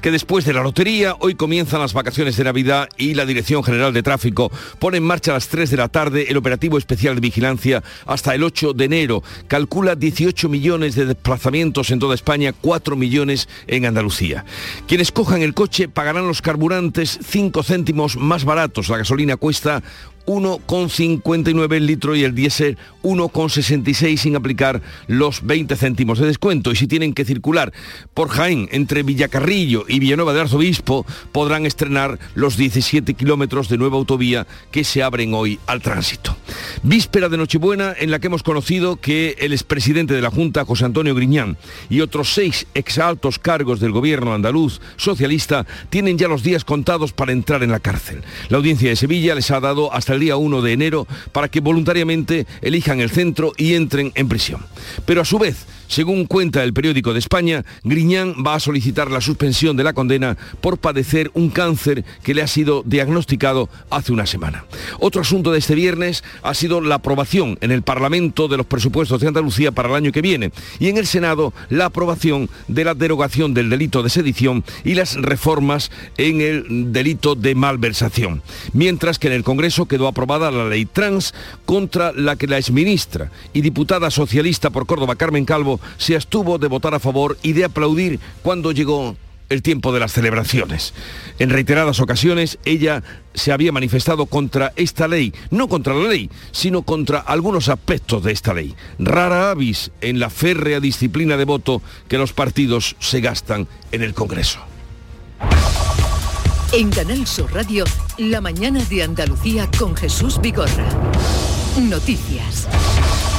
que después de la lotería hoy comienzan las vacaciones de Navidad y la Dirección General de Tráfico pone en marcha a las 3 de la tarde el operativo especial de vigilancia hasta el 8 de enero. Calcula 18 millones de desplazamientos en toda España, 4 millones en Andalucía. Quienes cojan el coche pagarán los carburantes 5 céntimos más baratos. La gasolina cuesta 1,59 el litro y el diésel 1,66 sin aplicar los 20 céntimos de descuento. Y si tienen que circular por Jaén entre Villacarrillo y Villanueva de Arzobispo, podrán estrenar los 17 kilómetros de nueva autovía que se abren hoy al tránsito. Víspera de Nochebuena en la que hemos conocido que el expresidente de la Junta, José Antonio Griñán, y otros seis exaltos cargos del gobierno andaluz socialista tienen ya los días contados para entrar en la cárcel. La audiencia de Sevilla les ha dado hasta el día 1 de enero para que voluntariamente elijan el centro y entren en prisión. Pero a su vez, según cuenta el periódico de España, Griñán va a solicitar la suspensión de la condena por padecer un cáncer que le ha sido diagnosticado hace una semana. Otro asunto de este viernes ha sido la aprobación en el Parlamento de los presupuestos de Andalucía para el año que viene y en el Senado la aprobación de la derogación del delito de sedición y las reformas en el delito de malversación. Mientras que en el Congreso quedó aprobada la ley trans contra la que la exministra y diputada socialista por Córdoba Carmen Calvo se abstuvo de votar a favor y de aplaudir cuando llegó el tiempo de las celebraciones. En reiteradas ocasiones ella se había manifestado contra esta ley, no contra la ley, sino contra algunos aspectos de esta ley. Rara avis en la férrea disciplina de voto que los partidos se gastan en el Congreso. En Canal Sur Radio, la mañana de Andalucía con Jesús Vigorra. Noticias.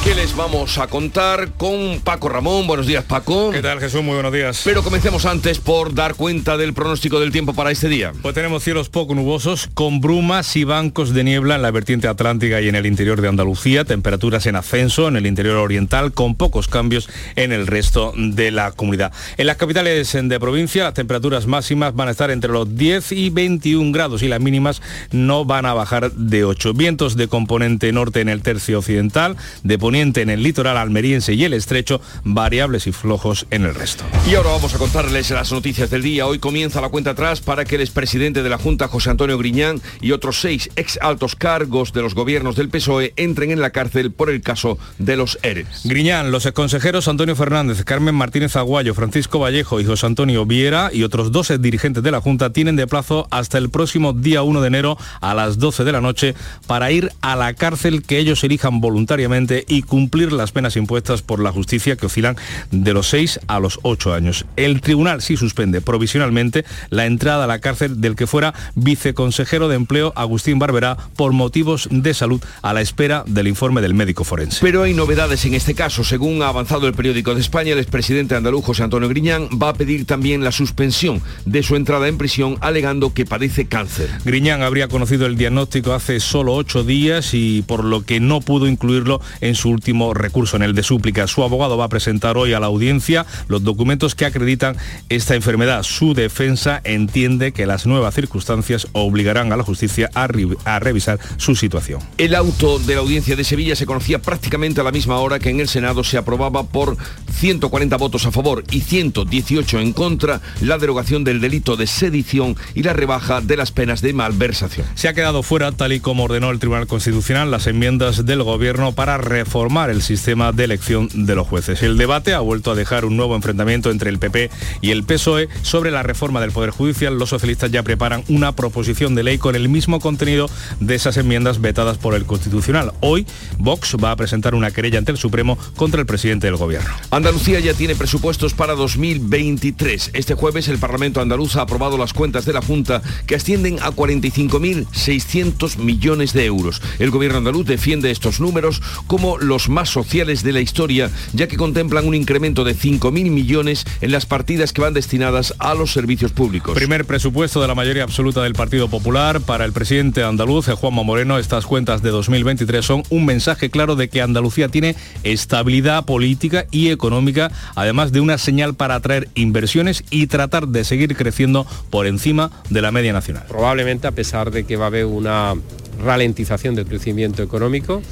¿Qué les vamos a contar con Paco Ramón? Buenos días, Paco. ¿Qué tal, Jesús? Muy buenos días. Pero comencemos antes por dar cuenta del pronóstico del tiempo para este día. Pues tenemos cielos poco nubosos, con brumas y bancos de niebla en la vertiente atlántica y en el interior de Andalucía, temperaturas en ascenso en el interior oriental, con pocos cambios en el resto de la comunidad. En las capitales de provincia, las temperaturas máximas van a estar entre los 10 y 21 grados y las mínimas no van a bajar de 8. Vientos de componente norte en el tercio occidental, de poniente en el litoral almeriense y el estrecho, variables y flojos en el resto. Y ahora vamos a contarles las noticias del día. Hoy comienza la cuenta atrás para que el expresidente de la Junta, José Antonio Griñán, y otros seis ex altos cargos de los gobiernos del PSOE entren en la cárcel por el caso de los ERES. Griñán, los exconsejeros Antonio Fernández, Carmen Martínez Aguayo, Francisco Vallejo y José Antonio Viera y otros dos dirigentes de la Junta tienen de plazo hasta el próximo día 1 de enero a las 12 de la noche para ir a la cárcel que ellos elijan voluntariamente y cumplir las penas impuestas por la justicia que oscilan de los 6 a los 8 años. El tribunal sí suspende provisionalmente la entrada a la cárcel del que fuera viceconsejero de empleo Agustín Barberá por motivos de salud a la espera del informe del médico forense. Pero hay novedades en este caso. Según ha avanzado el periódico de España, el expresidente andaluz José Antonio Griñán va a pedir también la suspensión de su entrada en prisión alegando que padece cáncer. Griñán habría conocido el diagnóstico hace solo ocho días y por lo que no pudo incluirlo en su último recurso en el de súplica. Su abogado va a presentar hoy a la audiencia los documentos que acreditan esta enfermedad. Su defensa entiende que las nuevas circunstancias obligarán a la justicia a, a revisar su situación. El auto de la audiencia de Sevilla se conocía prácticamente a la misma hora que en el Senado se aprobaba por 140 votos a favor y 118 en contra la derogación del delito de sedición y la rebaja de las penas de malversación. Se ha quedado fuera, tal y como ordenó el Tribunal Constitucional, las enmiendas del Gobierno para reformar el sistema de elección de los jueces. El debate ha vuelto a dejar un nuevo enfrentamiento entre el PP y el PSOE sobre la reforma del Poder Judicial. Los socialistas ya preparan una proposición de ley con el mismo contenido de esas enmiendas vetadas por el Constitucional. Hoy, Vox va a presentar una querella ante el Supremo contra el presidente del Gobierno. Andalucía ya tiene presupuestos para 2023. Este jueves el Parlamento andaluz ha aprobado las cuentas de la Junta que ascienden a 45.600 millones de euros. El Gobierno andaluz defiende estos números como los más sociales de la historia, ya que contemplan un incremento de 5.000 millones en las partidas que van destinadas a los servicios públicos. Primer presupuesto de la mayoría absoluta del Partido Popular para el presidente andaluz, Juanma Moreno. Estas cuentas de 2023 son un mensaje claro de que Andalucía tiene estabilidad política y económica, además de una señal para atraer inversiones y tratar de seguir creciendo por encima de la media nacional. Probablemente a pesar de que va a haber una ralentización del crecimiento económico,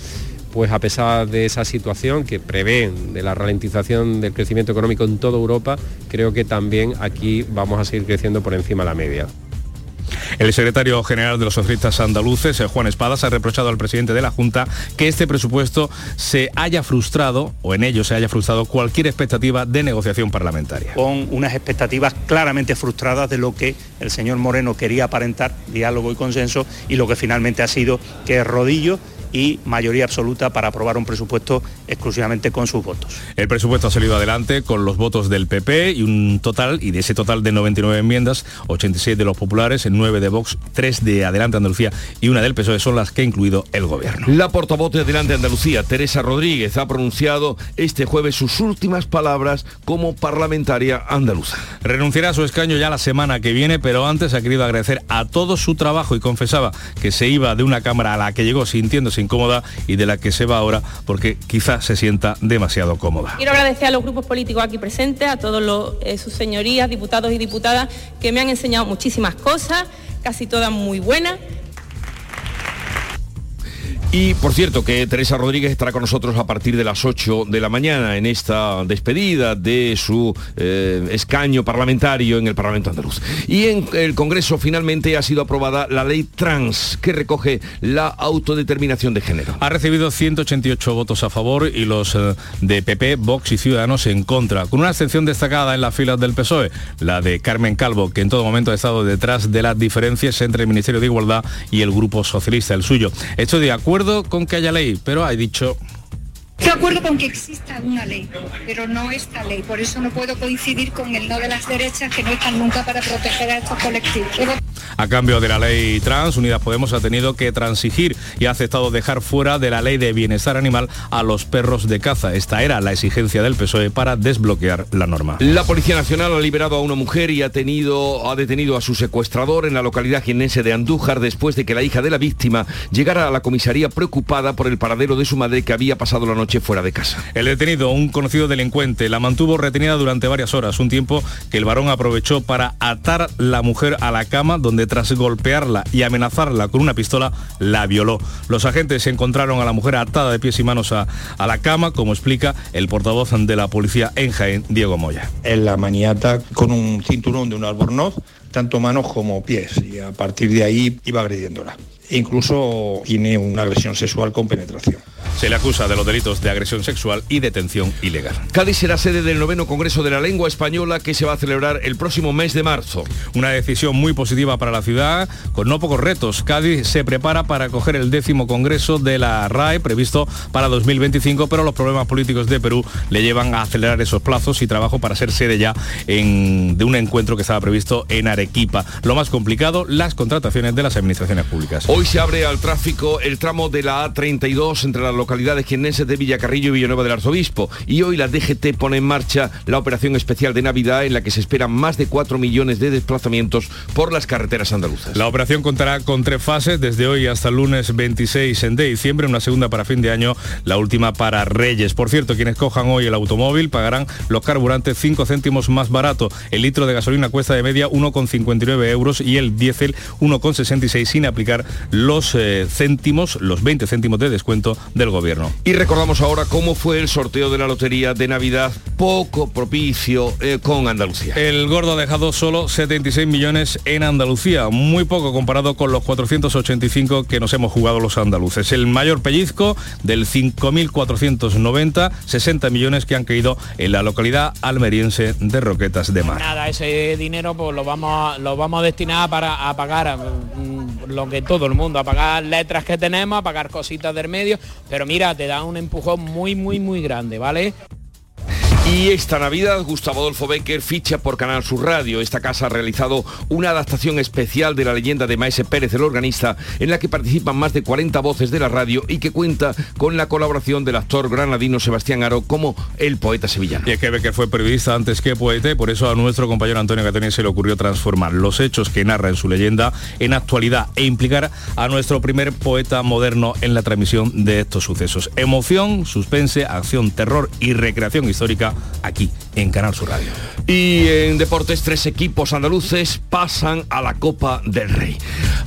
pues a pesar de esa situación que prevé de la ralentización del crecimiento económico en toda Europa, creo que también aquí vamos a seguir creciendo por encima de la media. El secretario general de los socialistas andaluces, eh, Juan Espadas, ha reprochado al presidente de la Junta que este presupuesto se haya frustrado, o en ello se haya frustrado, cualquier expectativa de negociación parlamentaria. Con unas expectativas claramente frustradas de lo que el señor Moreno quería aparentar, diálogo y consenso, y lo que finalmente ha sido que es rodillo y mayoría absoluta para aprobar un presupuesto exclusivamente con sus votos. El presupuesto ha salido adelante con los votos del PP y un total, y de ese total de 99 enmiendas, 86 de los populares, 9 de Vox, 3 de Adelante Andalucía y una del PSOE son las que ha incluido el gobierno. La portavoz de Adelante Andalucía, Teresa Rodríguez, ha pronunciado este jueves sus últimas palabras como parlamentaria andaluza. Renunciará a su escaño ya la semana que viene, pero antes ha querido agradecer a todo su trabajo y confesaba que se iba de una cámara a la que llegó sintiéndose incómoda y de la que se va ahora porque quizás se sienta demasiado cómoda. Quiero agradecer a los grupos políticos aquí presentes, a todos eh, sus señorías, diputados y diputadas, que me han enseñado muchísimas cosas, casi todas muy buenas y por cierto que Teresa Rodríguez estará con nosotros a partir de las 8 de la mañana en esta despedida de su eh, escaño parlamentario en el Parlamento andaluz. Y en el Congreso finalmente ha sido aprobada la ley trans que recoge la autodeterminación de género. Ha recibido 188 votos a favor y los eh, de PP, Vox y Ciudadanos en contra, con una excepción destacada en las filas del PSOE, la de Carmen Calvo, que en todo momento ha estado detrás de las diferencias entre el Ministerio de Igualdad y el Grupo Socialista, el suyo. Hecho de acuerdo con que haya ley, pero ha dicho Estoy de acuerdo con que exista una ley, pero no esta ley. Por eso no puedo coincidir con el no de las derechas que no están nunca para proteger a estos colectivos. A cambio de la ley trans, Unidas Podemos ha tenido que transigir y ha aceptado dejar fuera de la ley de bienestar animal a los perros de caza. Esta era la exigencia del PSOE para desbloquear la norma. La Policía Nacional ha liberado a una mujer y ha, tenido, ha detenido a su secuestrador en la localidad jienense de Andújar después de que la hija de la víctima llegara a la comisaría preocupada por el paradero de su madre que había pasado la noche fuera de casa. El detenido, un conocido delincuente, la mantuvo retenida durante varias horas, un tiempo que el varón aprovechó para atar la mujer a la cama donde tras golpearla y amenazarla con una pistola, la violó. Los agentes encontraron a la mujer atada de pies y manos a, a la cama, como explica el portavoz de la policía en Jaén, Diego Moya. En la maniata con un cinturón de un albornoz, tanto manos como pies, y a partir de ahí iba agrediéndola. E incluso tiene una agresión sexual con penetración. Se le acusa de los delitos de agresión sexual y detención ilegal. Cádiz será sede del noveno Congreso de la Lengua Española que se va a celebrar el próximo mes de marzo. Una decisión muy positiva para la ciudad, con no pocos retos. Cádiz se prepara para acoger el décimo Congreso de la RAE previsto para 2025, pero los problemas políticos de Perú le llevan a acelerar esos plazos y trabajo para ser sede ya en, de un encuentro que estaba previsto en Arequipa. Lo más complicado, las contrataciones de las administraciones públicas. Hoy se abre al tráfico el tramo de la A32 entre las localidades jienenses de Villacarrillo y Villanueva del Arzobispo. Y hoy la DGT pone en marcha la operación especial de Navidad en la que se esperan más de 4 millones de desplazamientos por las carreteras andaluzas. La operación contará con tres fases, desde hoy hasta el lunes 26 de diciembre, una segunda para fin de año, la última para Reyes. Por cierto, quienes cojan hoy el automóvil pagarán los carburantes 5 céntimos más barato. El litro de gasolina cuesta de media 1,59 euros y el diésel 1,66 sin aplicar los eh, céntimos, los 20 céntimos de descuento del gobierno. Y recordamos ahora cómo fue el sorteo de la lotería de Navidad, poco propicio eh, con Andalucía. El gordo ha dejado solo 76 millones en Andalucía, muy poco comparado con los 485 que nos hemos jugado los andaluces. El mayor pellizco del 5.490, 60 millones que han caído en la localidad almeriense de Roquetas de Mar. Nada, ese dinero pues lo vamos, lo vamos a destinar para a pagar mm, lo que todo el mundo, a pagar letras que tenemos, a pagar cositas del medio, pero mira, te da un empujón muy, muy, muy grande, ¿vale? Y esta Navidad Gustavo Adolfo Becker ficha por Canal Sur Radio. Esta casa ha realizado una adaptación especial de la leyenda de Maese Pérez, el organista, en la que participan más de 40 voces de la radio y que cuenta con la colaboración del actor granadino Sebastián Aro como el poeta sevillano. Y es que Becker fue periodista antes que poeta por eso a nuestro compañero Antonio Catoni se le ocurrió transformar los hechos que narra en su leyenda en actualidad e implicar a nuestro primer poeta moderno en la transmisión de estos sucesos. Emoción, suspense, acción, terror y recreación histórica aquí en Canal Sur Radio. Y en deportes, tres equipos andaluces pasan a la Copa del Rey.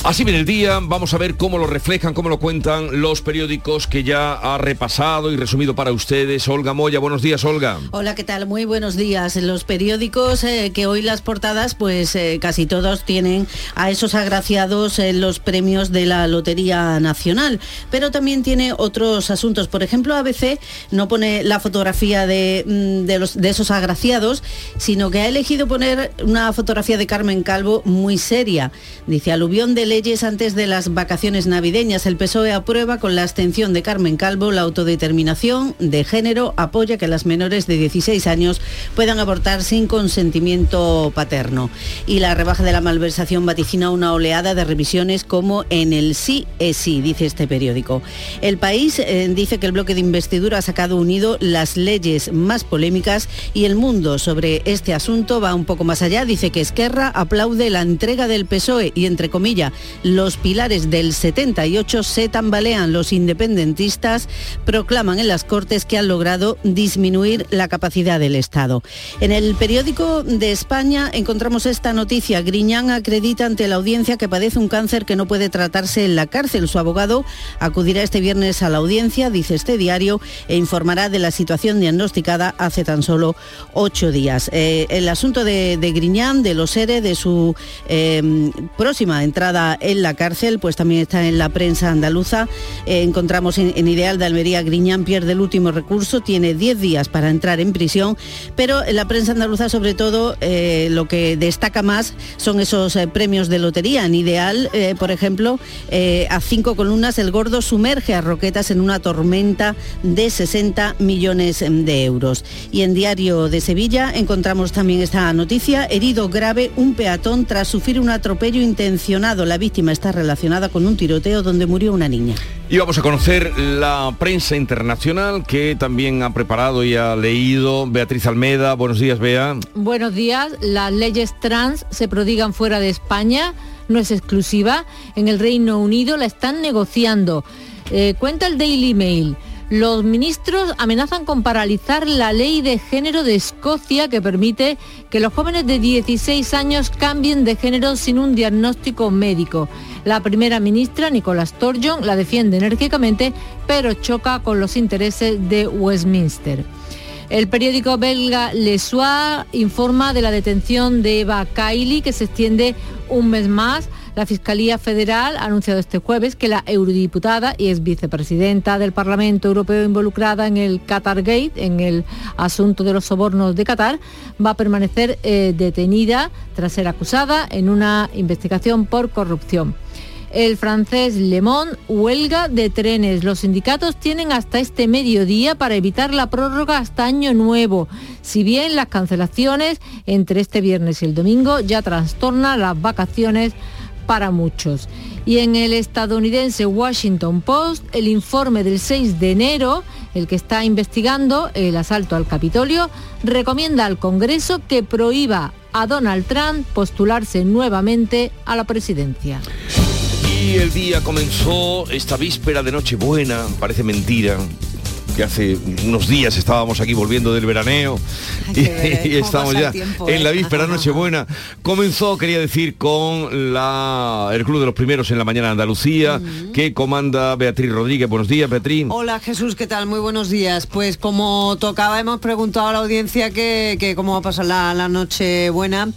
Así viene el día, vamos a ver cómo lo reflejan, cómo lo cuentan los periódicos que ya ha repasado y resumido para ustedes. Olga Moya, buenos días, Olga. Hola, ¿qué tal? Muy buenos días. Los periódicos eh, que hoy las portadas, pues eh, casi todos tienen a esos agraciados en los premios de la Lotería Nacional, pero también tiene otros asuntos. Por ejemplo, ABC no pone la fotografía de, mm, de esos agraciados, sino que ha elegido poner una fotografía de Carmen Calvo muy seria. Dice, aluvión de leyes antes de las vacaciones navideñas. El PSOE aprueba con la abstención de Carmen Calvo la autodeterminación de género, apoya que las menores de 16 años puedan abortar sin consentimiento paterno. Y la rebaja de la malversación vaticina una oleada de revisiones como en el sí es sí, dice este periódico. El país eh, dice que el bloque de investidura ha sacado unido las leyes más polémicas y el mundo sobre este asunto va un poco más allá. Dice que Esquerra aplaude la entrega del PSOE y, entre comillas, los pilares del 78 se tambalean. Los independentistas proclaman en las Cortes que han logrado disminuir la capacidad del Estado. En el periódico de España encontramos esta noticia. Griñán acredita ante la audiencia que padece un cáncer que no puede tratarse en la cárcel. Su abogado acudirá este viernes a la audiencia, dice este diario, e informará de la situación diagnosticada hace tan solo ocho días. Eh, el asunto de, Griñán, de los ERE, de su eh, próxima entrada en la cárcel, pues también está en la prensa andaluza. Eh, encontramos en, en, Ideal de Almería, Griñán pierde el último recurso, tiene diez días para entrar en prisión, pero en la prensa andaluza sobre todo lo que destaca más son esos premios de lotería. En Ideal, por ejemplo, a cinco columnas, el gordo sumerge a Roquetas en una tormenta de 60 millones de euros. Y en Diario de Sevilla encontramos también esta noticia, herido grave un peatón tras sufrir un atropello intencionado. La víctima está relacionada con un tiroteo donde murió una niña. Y vamos a conocer la prensa internacional que también ha preparado y ha leído Beatriz Almeda. Buenos días, Bea. Buenos días. Las leyes trans se prodigan fuera de España. No es exclusiva. En el Reino Unido la están negociando. Eh, cuenta el Daily Mail. Los ministros amenazan con paralizar la ley de género de Escocia que permite que los jóvenes de 16 años cambien de género sin un diagnóstico médico. La primera ministra, Nicola Sturgeon, la defiende enérgicamente, pero choca con los intereses de Westminster. El periódico belga Le Soir informa de la detención de Eva Kaili, que se extiende un mes más. La Fiscalía Federal ha anunciado este jueves que la eurodiputada y ex vicepresidenta del Parlamento Europeo involucrada en el Qatar Gate, en el asunto de los sobornos de Qatar, va a permanecer eh, detenida tras ser acusada en una investigación por corrupción. El francés Le Monde huelga de trenes. Los sindicatos tienen hasta este mediodía para evitar la prórroga hasta año nuevo. Si bien las cancelaciones entre este viernes y el domingo ya trastornan las vacaciones para muchos. Y en el estadounidense Washington Post, el informe del 6 de enero, el que está investigando el asalto al Capitolio, recomienda al Congreso que prohíba a Donald Trump postularse nuevamente a la presidencia. Y el día comenzó esta víspera de Nochebuena, parece mentira, que hace unos días estábamos aquí volviendo del veraneo y, y, estamos ya tiempo, en la víspera Nochebuena. Comenzó, quería decir, con la, el Club de los Primeros en la mañana de Andalucía, uh -huh. que comanda Beatriz Rodríguez. Buenos días, Beatriz. Hola Jesús, ¿qué tal? Muy buenos días. Pues como tocaba, hemos preguntado a la audiencia que, que cómo va a pasar la, la Nochebuena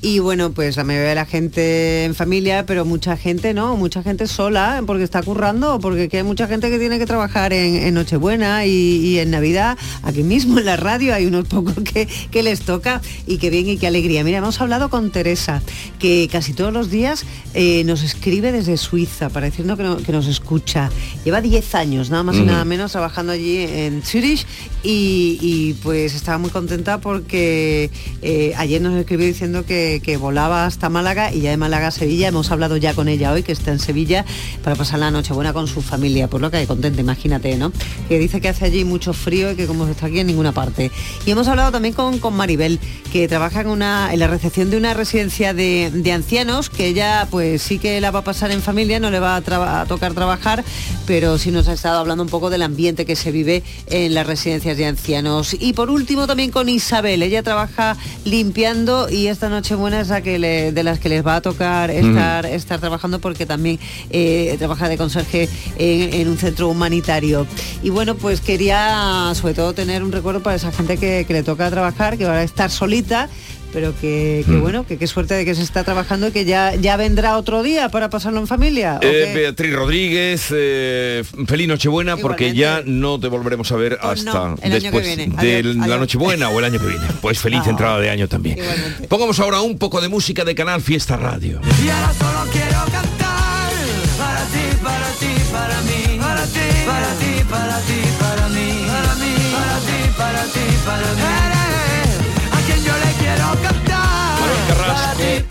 y bueno, pues la mayoría de la gente en familia, pero mucha gente no, mucha gente sola, porque está currando, porque hay mucha gente que tiene que trabajar en, en Nochebuena y y, en Navidad, aquí mismo en la radio hay unos pocos que, que les toca y qué bien y qué alegría. Mira, hemos hablado con Teresa, que casi todos los días eh, nos escribe desde Suiza, pareciendo que, que nos escucha. Lleva 10 años, nada más y nada menos, trabajando allí en Zurich y, pues estaba muy contenta porque eh, ayer nos escribió diciendo que, volaba hasta Málaga y ya de Málaga a Sevilla. Hemos hablado ya con ella hoy, que está en Sevilla, para pasar la noche buena con su familia. Por lo que hay contenta, imagínate, ¿no? Que dice que hace allí mucho frío y que como está aquí en ninguna parte. Y hemos hablado también con, con Maribel, que trabaja en, una, en la recepción de una residencia de, ancianos, que ella pues sí que la va a pasar en familia, no le va a, a tocar trabajar, pero sí nos ha estado hablando un poco del ambiente que se vive en la residencia de ancianos. Y por último también con Isabel, ella trabaja limpiando y esta noche buena es la que de las que les va a tocar estar, estar trabajando porque también eh, trabaja de conserje en, un centro humanitario. Y bueno, pues quería sobre todo tener un recuerdo para esa gente que, que le toca trabajar, que va a estar solita pero que, mm. bueno, que qué suerte de que se está trabajando y que ya, ya vendrá otro día para pasarlo en familia. Eh, Beatriz Rodríguez, eh, feliz Nochebuena, porque ya no te volveremos a ver pues hasta después de la Nochebuena o el año que viene. Pues feliz ah. entrada de año también. Pongamos ahora un poco de música de Canal Fiesta Radio. Y ahora solo quiero cantar para ti, para ti, para mí, para ti, para ti, para ti, para mí, para mí, para ti, para ti, para mí.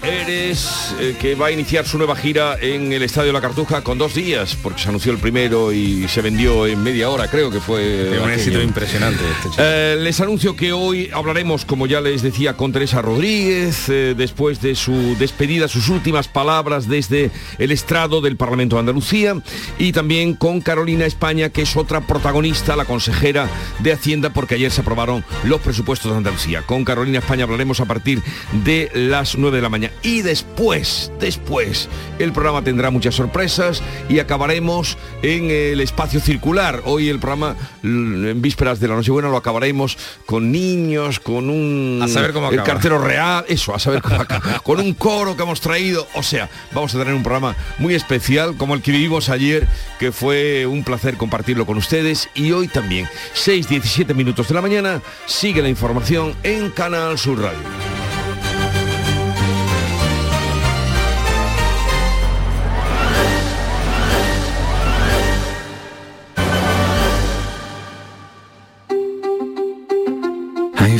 Eres eh, que va a iniciar su nueva gira en el Estadio La Cartuja con dos días, porque se anunció el primero y se vendió en media hora, creo que fue un éxito impresionante. Este eh, les anuncio que hoy hablaremos, como ya les decía, con Teresa Rodríguez, eh, después de su despedida, sus últimas palabras desde el estrado del Parlamento de Andalucía, y también con Carolina España, que es otra protagonista, la consejera de Hacienda, porque ayer se aprobaron los presupuestos de Andalucía. Con Carolina España hablaremos a partir de las 9 de la mañana. Y después, después, el programa tendrá muchas sorpresas y acabaremos en el espacio circular. Hoy el programa, en vísperas de la Nochebuena, lo acabaremos con niños, con un... A saber cómo El cartero real, eso, a saber cómo acaba. con un coro que hemos traído. O sea, vamos a tener un programa muy especial, como el que vivimos ayer, que fue un placer compartirlo con ustedes. Y hoy también, 6, 17 minutos de la mañana, sigue la información en Canal Sur Radio.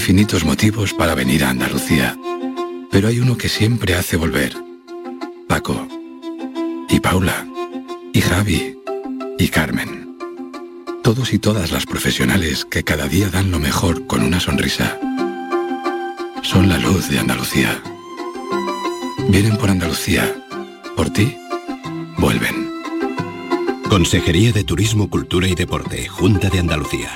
Infinitos motivos para venir a Andalucía, pero hay uno que siempre hace volver. Paco, y Paula, y Javi, y Carmen. Todos y todas las profesionales que cada día dan lo mejor con una sonrisa. Son la luz de Andalucía. Vienen por Andalucía. Por ti, vuelven. Consejería de Turismo, Cultura y Deporte, Junta de Andalucía.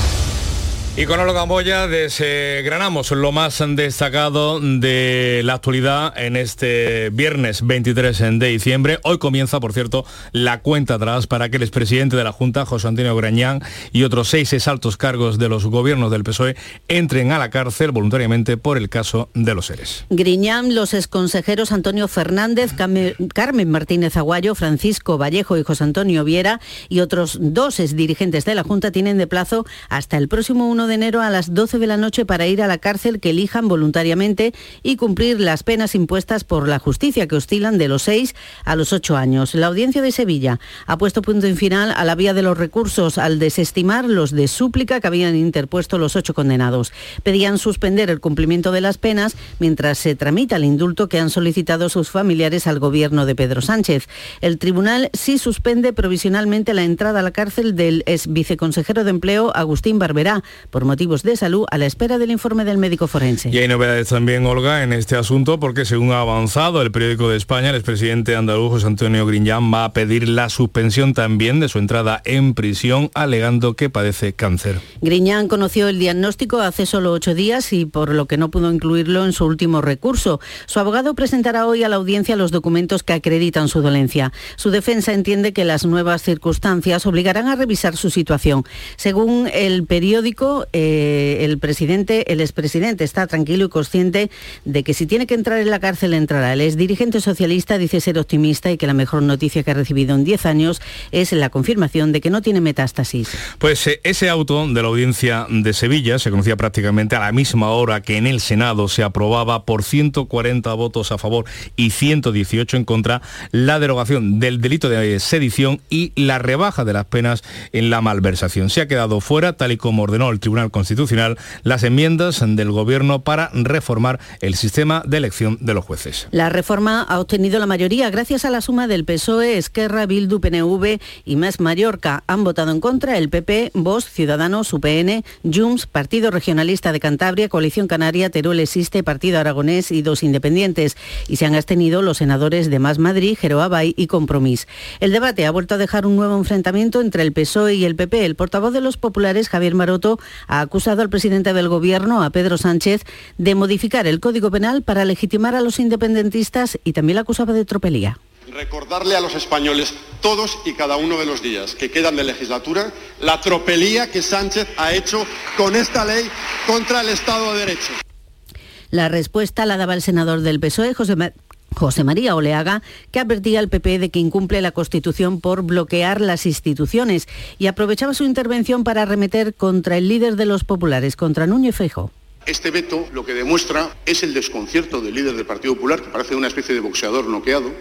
Y con Olga Gamboya desgranamos lo más destacado de la actualidad en este viernes 23 de diciembre. Hoy comienza, por cierto, la cuenta atrás para que el expresidente de la Junta, José Antonio Grañán, y otros seis exaltos cargos de los gobiernos del PSOE entren a la cárcel voluntariamente por el caso de los seres. Griñán, los exconsejeros Antonio Fernández, Carmen Martínez Aguayo, Francisco Vallejo y José Antonio Viera y otros dos exdirigentes de la Junta tienen de plazo hasta el próximo 1 de de enero a las 12 de la noche para ir a la cárcel que elijan voluntariamente y cumplir las penas impuestas por la justicia que oscilan de los 6 a los 8 años. La audiencia de Sevilla ha puesto punto en final a la vía de los recursos al desestimar los de súplica que habían interpuesto los ocho condenados. Pedían suspender el cumplimiento de las penas mientras se tramita el indulto que han solicitado sus familiares al gobierno de Pedro Sánchez. El tribunal sí suspende provisionalmente la entrada a la cárcel del ex viceconsejero de Empleo Agustín Barberá por motivos de salud a la espera del informe del médico forense. Y hay novedades también, Olga, en este asunto porque según ha avanzado el periódico de España, el expresidente andaluz José Antonio Griñán va a pedir la suspensión también de su entrada en prisión alegando que padece cáncer. Griñán conoció el diagnóstico hace solo ocho días y por lo que no pudo incluirlo en su último recurso. Su abogado presentará hoy a la audiencia los documentos que acreditan su dolencia. Su defensa entiende que las nuevas circunstancias obligarán a revisar su situación. Según el periódico, eh, el presidente, el expresidente está tranquilo y consciente de que si tiene que entrar en la cárcel entrará. El dirigente socialista dice ser optimista y que la mejor noticia que ha recibido en 10 años es la confirmación de que no tiene metástasis. Pues eh, ese auto de la audiencia de Sevilla se conocía prácticamente a la misma hora que en el Senado se aprobaba por 140 votos a favor y 118 en contra la derogación del delito de sedición y la rebaja de las penas en la malversación. Se ha quedado fuera, tal y como ordenó el Tribunal Constitucional, las enmiendas del Gobierno para reformar el sistema de elección de los jueces. La reforma ha obtenido la mayoría gracias a la suma del PSOE, Esquerra, Bildu, PNV y Más Mallorca. Han votado en contra el PP, Vox, Ciudadanos, UPN, Junts, Partido Regionalista de Cantabria, Coalición Canaria, Teruel Existe, Partido Aragonés y dos independientes. Y se han abstenido los senadores de Más Madrid, Jeroabay y Compromís. El debate ha vuelto a dejar un nuevo enfrentamiento entre el PSOE y el PP. El portavoz de los populares, Javier Maroto, ha acusado al presidente del Gobierno, a Pedro Sánchez, de modificar el Código Penal para legitimar a los independentistas y también la acusaba de tropelía. Recordarle a los españoles todos y cada uno de los días que quedan de legislatura la tropelía que Sánchez ha hecho con esta ley contra el Estado de Derecho. La respuesta la daba el senador del PSOE, José, Ma José María Oleaga, que advertía al PP de que incumple la Constitución por bloquear las instituciones y aprovechaba su intervención para arremeter contra el líder de los populares, contra Núñez Feijóo. Este veto lo que demuestra es el desconcierto del líder del Partido Popular, que parece una especie de boxeador noqueado,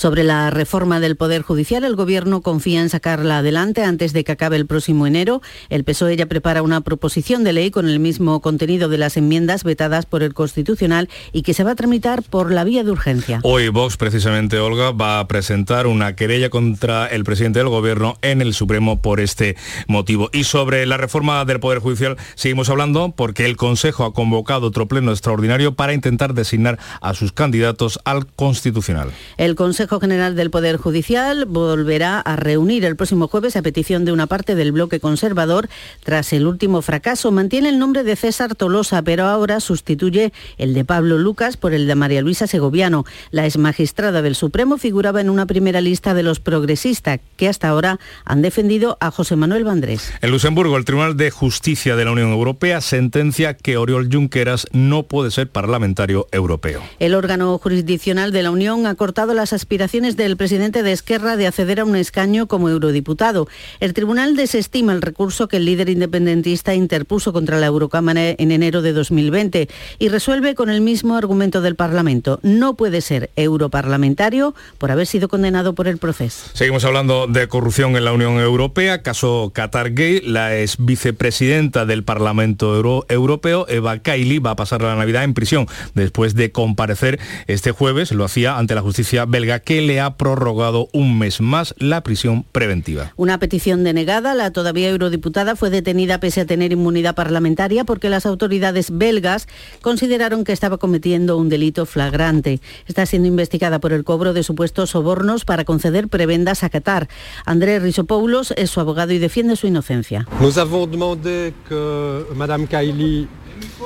sobre la reforma del Poder Judicial, el Gobierno confía en sacarla adelante antes de que acabe el próximo enero. El PSOE ya prepara una proposición de ley con el mismo contenido de las enmiendas vetadas por el Constitucional y que se va a tramitar por la vía de urgencia. Hoy Vox, precisamente, Olga, va a presentar una querella contra el presidente del Gobierno en el Supremo por este motivo. Y sobre la reforma del Poder Judicial seguimos hablando porque el Consejo ha convocado otro pleno extraordinario para intentar designar a sus candidatos al Constitucional. El Consejo General del Poder Judicial volverá a reunir el próximo jueves a petición de una parte del bloque conservador tras el último fracaso. Mantiene el nombre de César Tolosa, pero ahora sustituye el de Pablo Lucas por el de María Luisa Segoviano. La exmagistrada del Supremo figuraba en una primera lista de los progresistas que hasta ahora han defendido a José Manuel Vandrés. En Luxemburgo, el Tribunal de Justicia de la Unión Europea sentencia que Oriol Junqueras no puede ser parlamentario europeo. El órgano jurisdiccional de la Unión ha cortado las aspiraciones del presidente de Esquerra de acceder a un escaño como eurodiputado. El tribunal desestima el recurso que el líder independentista interpuso contra la Eurocámara en enero de 2020 y resuelve con el mismo argumento del Parlamento. No puede ser europarlamentario por haber sido condenado por el proceso. Seguimos hablando de corrupción en la Unión Europea, caso Qatar Gay. La ex vicepresidenta del Parlamento Euro Europeo, Eva Kaili, va a pasar la Navidad en prisión después de comparecer este jueves, lo hacía ante la justicia belga que le ha prorrogado un mes más la prisión preventiva. Una petición denegada, la todavía eurodiputada fue detenida pese a tener inmunidad parlamentaria porque las autoridades belgas consideraron que estaba cometiendo un delito flagrante. Está siendo investigada por el cobro de supuestos sobornos para conceder prebendas a Qatar. Andrés Risopoulos es su abogado y defiende su inocencia. Nous avons demandé que Madame Kaili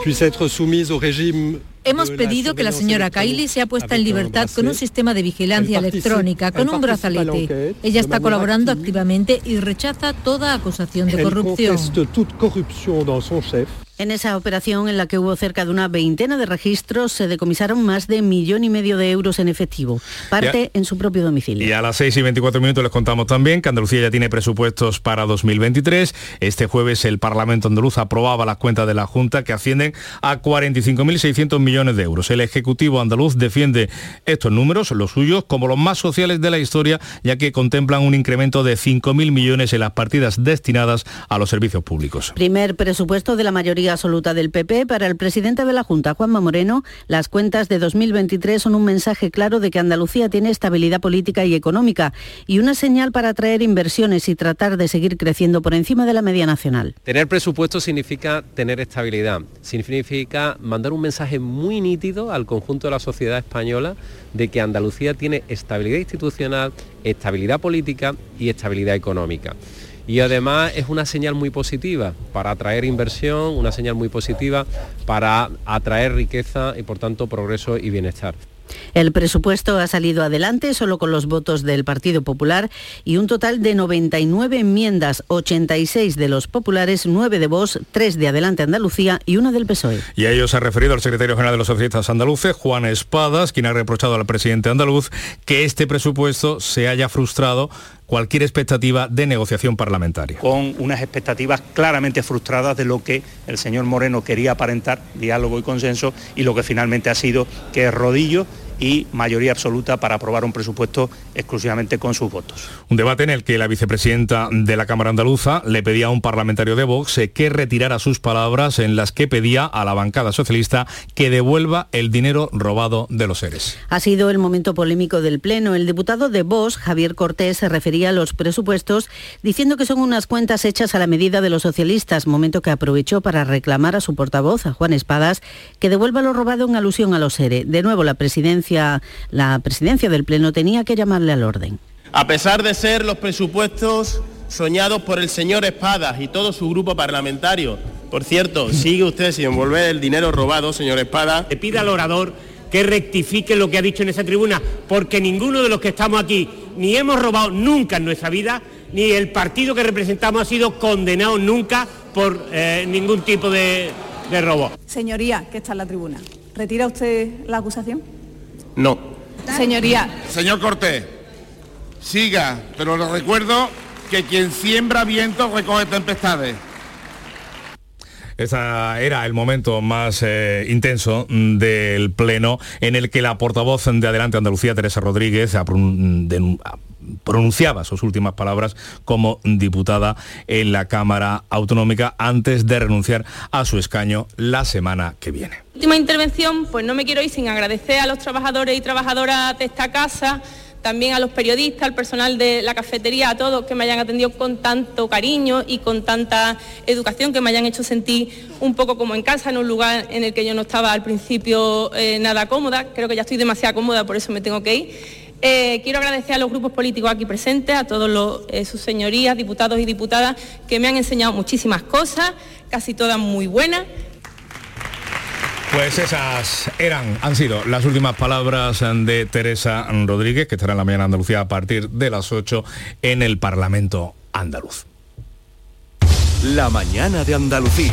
puisse être soumise au régime Hemos pedido que la señora Kaili sea puesta en libertad con un sistema de vigilancia electrónica, con un brazalete. Ella está colaborando activamente y rechaza toda acusación de corrupción. En esa operación en la que hubo cerca de una veintena de registros se decomisaron más de millón y medio de euros en efectivo, parte en su propio domicilio. Y a las 6 y 24 minutos les contamos también que Andalucía ya tiene presupuestos para 2023. Este jueves el Parlamento andaluz aprobaba las cuentas de la Junta que ascienden a 45.600 millones de euros. El Ejecutivo andaluz defiende estos números, los suyos, como los más sociales de la historia, ya que contemplan un incremento de 5.000 millones en las partidas destinadas a los servicios públicos. Primer presupuesto de la mayoría absoluta del PP para el presidente de la Junta, Juanma Moreno, las cuentas de 2023 son un mensaje claro de que Andalucía tiene estabilidad política y económica y una señal para atraer inversiones y tratar de seguir creciendo por encima de la media nacional. Tener presupuesto significa tener estabilidad, significa mandar un mensaje muy nítido al conjunto de la sociedad española de que Andalucía tiene estabilidad institucional, estabilidad política y estabilidad económica y además es una señal muy positiva para atraer inversión, una señal muy positiva para atraer riqueza y por tanto progreso y bienestar. El presupuesto ha salido adelante solo con los votos del Partido Popular y un total de 99 enmiendas, 86 de los populares, 9 de Vox, 3 de Adelante Andalucía y una del PSOE. Y a ello se ha referido el secretario general de los socialistas andaluces, Juan Espadas, quien ha reprochado al presidente andaluz que este presupuesto se haya frustrado cualquier expectativa de negociación parlamentaria. Con unas expectativas claramente frustradas de lo que el señor Moreno quería aparentar, diálogo y consenso, y lo que finalmente ha sido que rodillo y mayoría absoluta para aprobar un presupuesto exclusivamente con sus votos. Un debate en el que la vicepresidenta de la Cámara Andaluza le pedía a un parlamentario de Vox que retirara sus palabras en las que pedía a la bancada socialista que devuelva el dinero robado de los seres. Ha sido el momento polémico del Pleno. El diputado de Vox, Javier Cortés, se refería a los presupuestos diciendo que son unas cuentas hechas a la medida de los socialistas, momento que aprovechó para reclamar a su portavoz, a Juan Espadas, que devuelva lo robado en alusión a los seres. De nuevo, la presidencia la presidencia del Pleno tenía que llamarle al orden. A pesar de ser los presupuestos soñados por el señor Espadas y todo su grupo parlamentario, por cierto, sigue usted sin envolver el dinero robado, señor Espadas. Le pide al orador que rectifique lo que ha dicho en esa tribuna, porque ninguno de los que estamos aquí ni hemos robado nunca en nuestra vida, ni el partido que representamos ha sido condenado nunca por eh, ningún tipo de, de robo. Señoría, que está en la tribuna, ¿retira usted la acusación? No. Señoría. Señor Cortés, siga, pero le recuerdo que quien siembra viento recoge tempestades. Ese era el momento más eh, intenso mm, del Pleno en el que la portavoz de Adelante Andalucía, Teresa Rodríguez, pronunciaba sus últimas palabras como diputada en la Cámara Autonómica antes de renunciar a su escaño la semana que viene. Última intervención, pues no me quiero ir sin agradecer a los trabajadores y trabajadoras de esta casa también a los periodistas, al personal de la cafetería, a todos que me hayan atendido con tanto cariño y con tanta educación, que me hayan hecho sentir un poco como en casa, en un lugar en el que yo no estaba al principio eh, nada cómoda. Creo que ya estoy demasiado cómoda, por eso me tengo que ir. Eh, quiero agradecer a los grupos políticos aquí presentes, a todos eh, sus señorías, diputados y diputadas, que me han enseñado muchísimas cosas, casi todas muy buenas pues esas eran, han sido las últimas palabras de Teresa Rodríguez, que estará en la mañana Andalucía a partir de las 8 en el Parlamento andaluz. La mañana de Andalucía.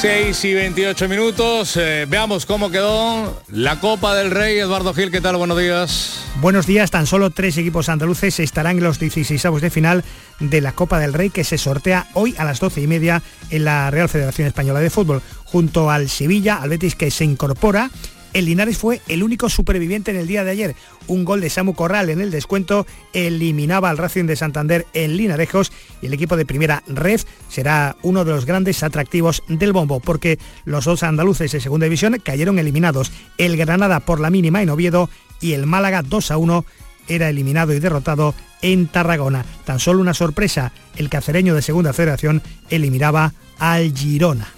6 y 28 minutos. Eh, veamos cómo quedó la Copa del Rey. Eduardo Gil, ¿qué tal? Buenos días. Buenos días. Tan solo tres equipos andaluces estarán en los 16 de final de la Copa del Rey que se sortea hoy a las 12 y media en la Real Federación Española de Fútbol. Junto al Sevilla, al Betis que se incorpora el Linares fue el único superviviente en el día de ayer. Un gol de Samu Corral en el descuento eliminaba al Racing de Santander en Linarejos y el equipo de primera Red será uno de los grandes atractivos del bombo porque los dos andaluces de segunda división cayeron eliminados. El Granada por la mínima en Oviedo y el Málaga 2 a 1 era eliminado y derrotado en Tarragona. Tan solo una sorpresa, el cacereño de segunda federación eliminaba al Girona.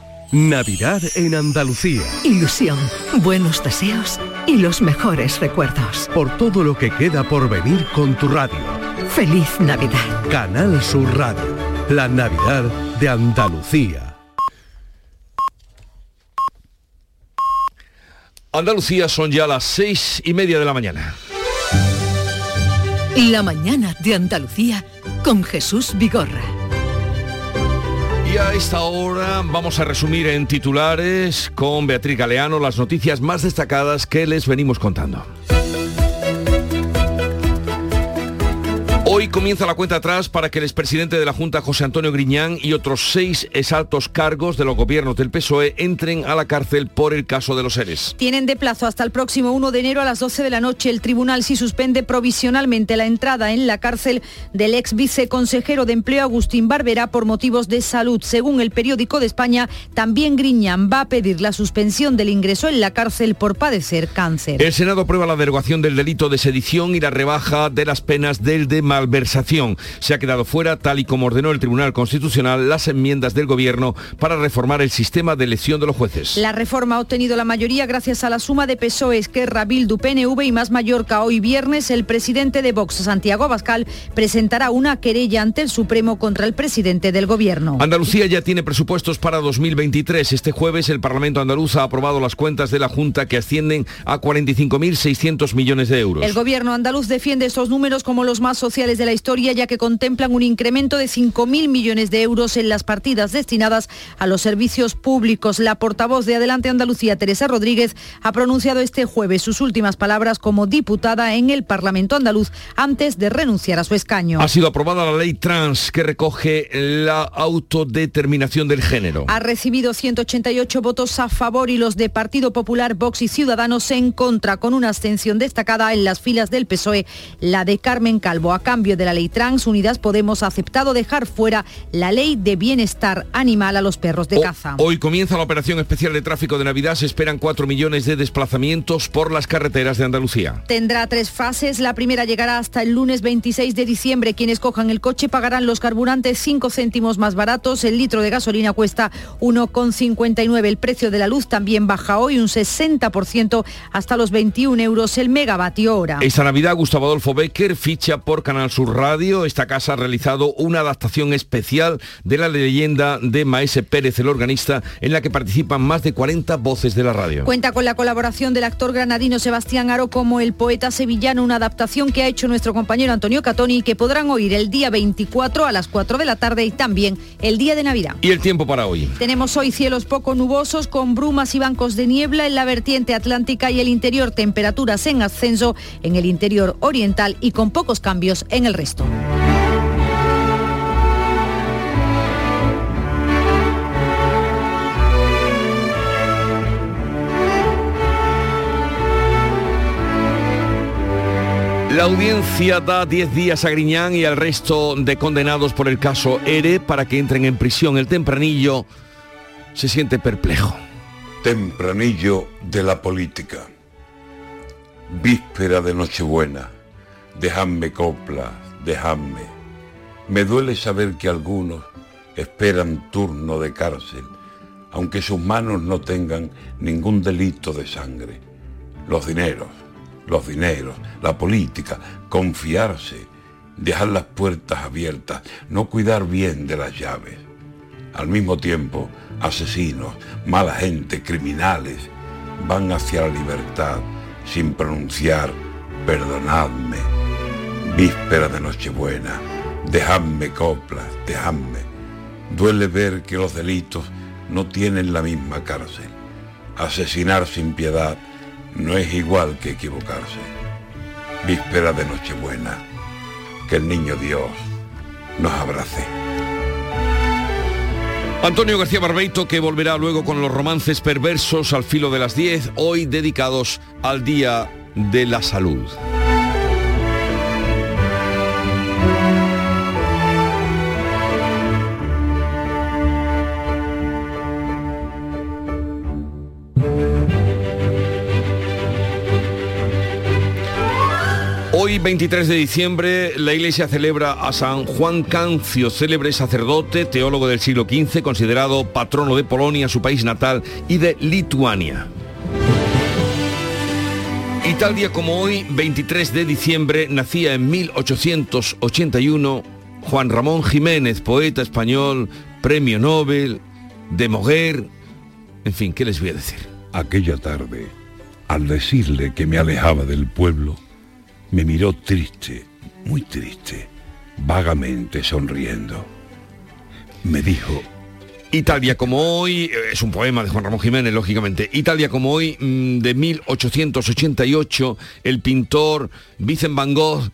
Navidad en Andalucía. Ilusión, buenos deseos y los mejores recuerdos. Por todo lo que queda por venir con tu radio. Feliz Navidad. Canal Sur Radio. La Navidad de Andalucía. Andalucía son ya las seis y media de la mañana. La mañana de Andalucía con Jesús Vigorra. Y a esta hora vamos a resumir en titulares con Beatriz Galeano las noticias más destacadas que les venimos contando. Hoy comienza la cuenta atrás para que el expresidente de la Junta, José Antonio Griñán, y otros seis exaltos cargos de los gobiernos del PSOE entren a la cárcel por el caso de los seres. Tienen de plazo hasta el próximo 1 de enero a las 12 de la noche. El tribunal sí suspende provisionalmente la entrada en la cárcel del ex viceconsejero de Empleo Agustín Barbera por motivos de salud. Según el periódico de España, también Griñán va a pedir la suspensión del ingreso en la cárcel por padecer cáncer. El Senado aprueba la derogación del delito de sedición y la rebaja de las penas del de malversación. Se ha quedado fuera, tal y como ordenó el Tribunal Constitucional, las enmiendas del Gobierno para reformar el sistema de elección de los jueces. La reforma ha obtenido la mayoría gracias a la suma de PSOE, Esquerra, Bildu, PNV y Más Mallorca. Hoy viernes, el presidente de Vox, Santiago Abascal, presentará una querella ante el Supremo contra el presidente del Gobierno. Andalucía ya tiene presupuestos para 2023. Este jueves el Parlamento andaluz ha aprobado las cuentas de la Junta que ascienden a 45.600 millones de euros. El Gobierno andaluz defiende estos números como los más sociales de la historia, ya que contemplan un incremento de 5.000 millones de euros en las partidas destinadas a los servicios públicos. La portavoz de Adelante Andalucía, Teresa Rodríguez, ha pronunciado este jueves sus últimas palabras como diputada en el Parlamento andaluz antes de renunciar a su escaño. Ha sido aprobada la ley trans que recoge la autodeterminación del género. Ha recibido 188 votos a favor y los de Partido Popular, Vox y Ciudadanos en contra, con una abstención destacada en las filas del PSOE, la de Carmen Calvo. A cambio de la ley trans, Unidas Podemos ha aceptado dejar fuera la ley de bienestar animal a los perros de caza. Hoy comienza la operación especial de tráfico de Navidad. Se esperan 4 millones de desplazamientos por las carreteras de Andalucía. Tendrá tres fases. La primera llegará hasta el lunes 26 de diciembre. Quienes cojan el coche pagarán los carburantes 5 céntimos más baratos. El litro de gasolina cuesta 1,59. El precio de la luz también baja hoy un 60% hasta los 21 euros el megavatio hora. Esta Navidad Gustavo Adolfo Becker ficha por Canal Sur Radio. Esta casa ha realizado una adaptación especial de la leyenda de Maese Pérez, el organista, en la que participan más de 40 voces de la radio. Cuenta con la colaboración del actor granadino Sebastián Aro como el poeta sevillano, una adaptación que ha hecho nuestro compañero Antonio Catoni que podrán oír el día 24 a las 4 de la tarde y también el día de Navidad. ¿Y el tiempo para hoy? Tenemos hoy cielos poco nubosos con brumas y bancos de niebla en la vertiente atlántica y el interior, temperaturas en ascenso en el interior oriental y con pocos cambios en el resto. La audiencia da 10 días a Griñán y al resto de condenados por el caso ERE para que entren en prisión. El tempranillo se siente perplejo. Tempranillo de la política. Víspera de Nochebuena. Dejadme copla, dejadme. Me duele saber que algunos esperan turno de cárcel. aunque sus manos no tengan ningún delito de sangre. Los dineros, los dineros, la política, confiarse, dejar las puertas abiertas, no cuidar bien de las llaves. Al mismo tiempo, asesinos, mala gente, criminales, van hacia la libertad sin pronunciar perdonadme. Víspera de Nochebuena, dejadme coplas, dejadme. Duele ver que los delitos no tienen la misma cárcel. Asesinar sin piedad no es igual que equivocarse. Víspera de Nochebuena, que el niño Dios nos abrace. Antonio García Barbeito que volverá luego con los romances perversos al filo de las 10, hoy dedicados al Día de la Salud. Hoy, 23 de diciembre, la Iglesia celebra a San Juan Cancio, célebre sacerdote, teólogo del siglo XV, considerado patrono de Polonia, su país natal, y de Lituania. Y tal día como hoy, 23 de diciembre, nacía en 1881 Juan Ramón Jiménez, poeta español, premio Nobel, de Moguer, en fin, ¿qué les voy a decir? Aquella tarde, al decirle que me alejaba del pueblo, me miró triste, muy triste, vagamente sonriendo. Me dijo, Italia como hoy, eh, es un poema de Juan Ramón Jiménez, lógicamente. Italia como hoy, mm, de 1888, el pintor Vincent Van Gogh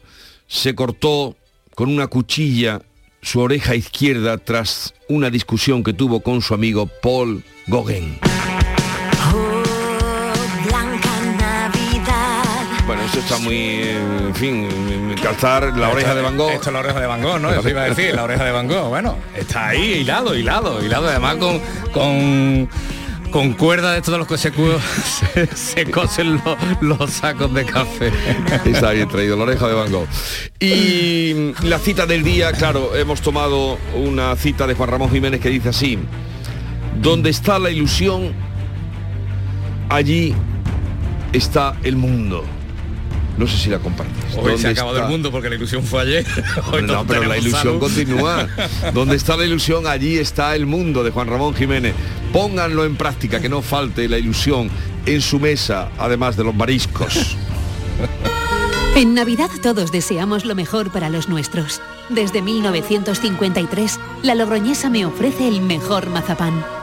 se cortó con una cuchilla su oreja izquierda tras una discusión que tuvo con su amigo Paul Gauguin. Está muy, en fin, calzar la oreja de Van Gogh. Esto es la oreja de Van Gogh, ¿no? Eso iba a decir, la oreja de Van Gogh. Bueno, está ahí hilado, hilado, hilado además con, con, con cuerda de todos los que se, se, se cosen los, los sacos de café. Está bien traído, la oreja de Van Gogh. Y la cita del día, claro, hemos tomado una cita de Juan Ramón Jiménez que dice así, donde está la ilusión, allí está el mundo. No sé si la compartes. Hoy se ¿Dónde ha acabado está? el mundo porque la ilusión fue ayer. Hoy no, pero la ilusión salud. continúa. Donde está la ilusión, allí está el mundo de Juan Ramón Jiménez. Pónganlo en práctica, que no falte la ilusión en su mesa, además de los mariscos. En Navidad todos deseamos lo mejor para los nuestros. Desde 1953, la Logroñesa me ofrece el mejor mazapán.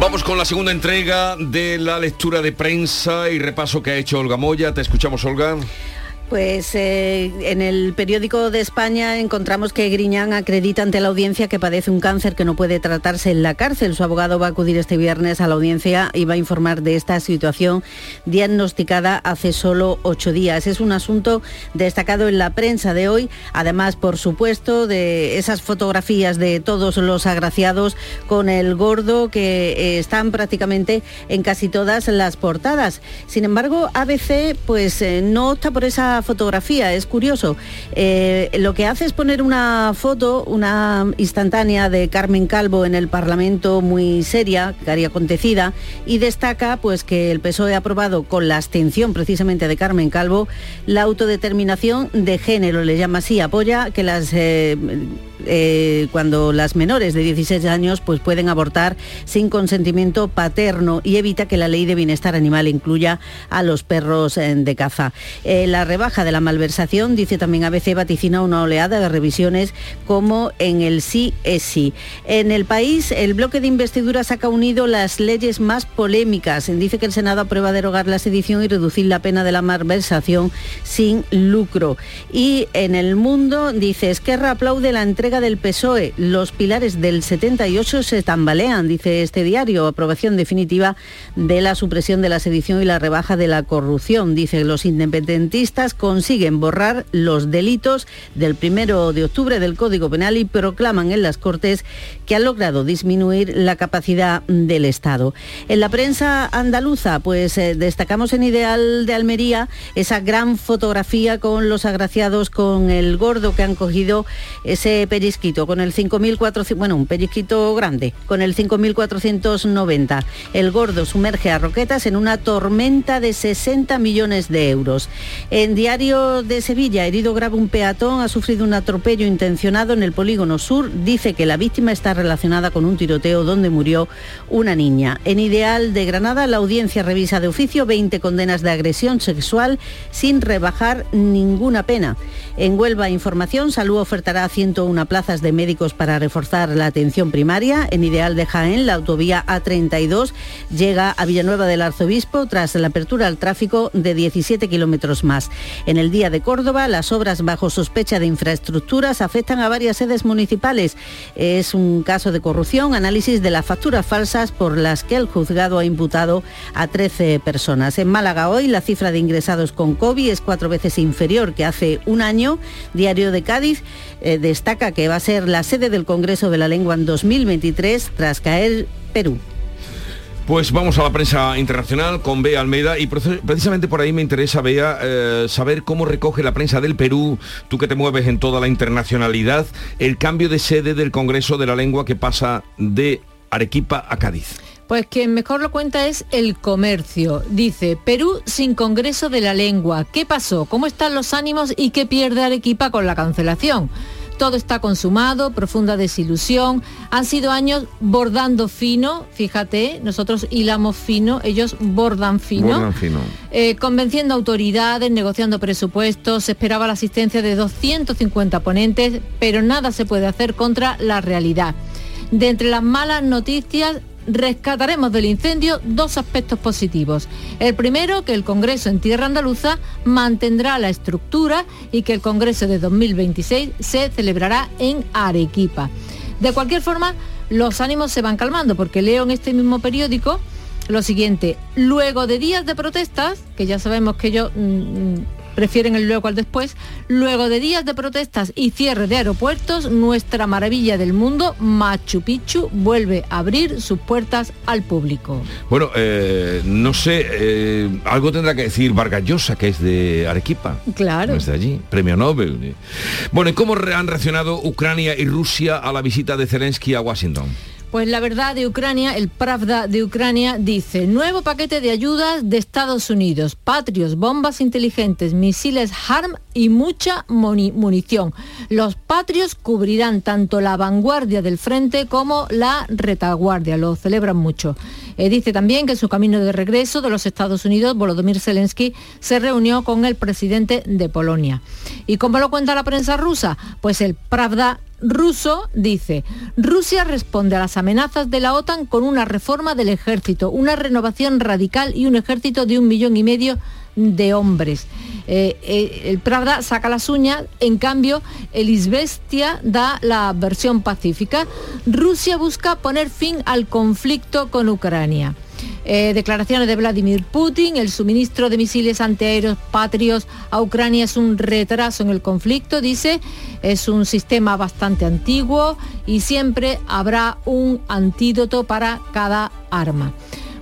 Vamos con la segunda entrega de la lectura de prensa y repaso que ha hecho Olga Moya. Te escuchamos, Olga. Pues eh, en el periódico de España encontramos que Griñán acredita ante la audiencia que padece un cáncer que no puede tratarse en la cárcel. Su abogado va a acudir este viernes a la audiencia y va a informar de esta situación diagnosticada hace solo ocho días. Es un asunto destacado en la prensa de hoy, además, por supuesto, de esas fotografías de todos los agraciados con el gordo que eh, están prácticamente en casi todas las portadas. Sin embargo, ABC pues eh, no opta por esa fotografía, es curioso. Eh, lo que hace es poner una foto, una instantánea de Carmen Calvo en el Parlamento muy seria, cari acontecida, y destaca pues que el PSOE ha aprobado con la abstención precisamente de Carmen Calvo la autodeterminación de género, le llama así, apoya que las eh, eh, cuando las menores de 16 años pues pueden abortar sin consentimiento paterno y evita que la ley de bienestar animal incluya a los perros de caza. Eh, la rebaja de la malversación, dice también ABC, vaticina una oleada de revisiones como en el CSI. En el país, el bloque de investidura saca unido las leyes más polémicas. Dice que el Senado aprueba derogar la sedición y reducir la pena de la malversación sin lucro. Y en el mundo, dice, Esquerra aplaude la entrega del PSOE. Los pilares del 78 se tambalean, dice este diario. Aprobación definitiva de la supresión de la sedición y la rebaja de la corrupción. Dice, los independentistas consiguen borrar los delitos del primero de octubre del Código Penal y proclaman en las Cortes que han logrado disminuir la capacidad del Estado. En la prensa andaluza, pues eh, destacamos en Ideal de Almería esa gran fotografía con los agraciados, con el gordo que han cogido ese pellizquito, con el 5.400, bueno, un pellizquito grande, con el 5.490. El gordo sumerge a Roquetas en una tormenta de 60 millones de euros. En Diario de Sevilla, herido grave un peatón, ha sufrido un atropello intencionado en el polígono sur. Dice que la víctima está relacionada con un tiroteo donde murió una niña. En Ideal de Granada, la audiencia revisa de oficio 20 condenas de agresión sexual sin rebajar ninguna pena. En Huelva Información, Salud ofertará 101 plazas de médicos para reforzar la atención primaria. En Ideal de Jaén, la autovía A32 llega a Villanueva del Arzobispo tras la apertura al tráfico de 17 kilómetros más. En el Día de Córdoba, las obras bajo sospecha de infraestructuras afectan a varias sedes municipales. Es un caso de corrupción, análisis de las facturas falsas por las que el juzgado ha imputado a 13 personas. En Málaga hoy la cifra de ingresados con COVID es cuatro veces inferior que hace un año Diario de Cádiz eh, destaca que va a ser la sede del Congreso de la Lengua en 2023 tras caer Perú. Pues vamos a la prensa internacional con Bea Almeida y precisamente por ahí me interesa, Bea, eh, saber cómo recoge la prensa del Perú, tú que te mueves en toda la internacionalidad, el cambio de sede del Congreso de la Lengua que pasa de Arequipa a Cádiz. Pues quien mejor lo cuenta es el comercio. Dice, Perú sin Congreso de la Lengua. ¿Qué pasó? ¿Cómo están los ánimos y qué pierde Arequipa con la cancelación? Todo está consumado, profunda desilusión. Han sido años bordando fino, fíjate, nosotros hilamos fino, ellos bordan fino. Bordan fino. Eh, convenciendo autoridades, negociando presupuestos, se esperaba la asistencia de 250 ponentes, pero nada se puede hacer contra la realidad. De entre las malas noticias rescataremos del incendio dos aspectos positivos. El primero, que el Congreso en tierra andaluza mantendrá la estructura y que el Congreso de 2026 se celebrará en Arequipa. De cualquier forma, los ánimos se van calmando porque leo en este mismo periódico lo siguiente, luego de días de protestas, que ya sabemos que yo... Mm, mm, prefieren el luego al después. Luego de días de protestas y cierre de aeropuertos, nuestra maravilla del mundo, Machu Picchu, vuelve a abrir sus puertas al público. Bueno, eh, no sé, eh, algo tendrá que decir Vargas Llosa, que es de Arequipa. Claro. es de allí, premio Nobel. Bueno, ¿y cómo han reaccionado Ucrania y Rusia a la visita de Zelensky a Washington? Pues la verdad de Ucrania, el Pravda de Ucrania dice, nuevo paquete de ayudas de Estados Unidos, patrios, bombas inteligentes, misiles HARM y mucha munición. Los patrios cubrirán tanto la vanguardia del frente como la retaguardia, lo celebran mucho. Eh, dice también que en su camino de regreso de los Estados Unidos, Volodymyr Zelensky se reunió con el presidente de Polonia. ¿Y cómo lo cuenta la prensa rusa? Pues el Pravda ruso dice, Rusia responde a las amenazas de la OTAN con una reforma del ejército, una renovación radical y un ejército de un millón y medio de hombres. Eh, eh, el Pravda saca las uñas, en cambio el Isbestia da la versión pacífica. Rusia busca poner fin al conflicto con Ucrania. Eh, declaraciones de Vladimir Putin, el suministro de misiles antiaéreos patrios a Ucrania es un retraso en el conflicto, dice, es un sistema bastante antiguo y siempre habrá un antídoto para cada arma.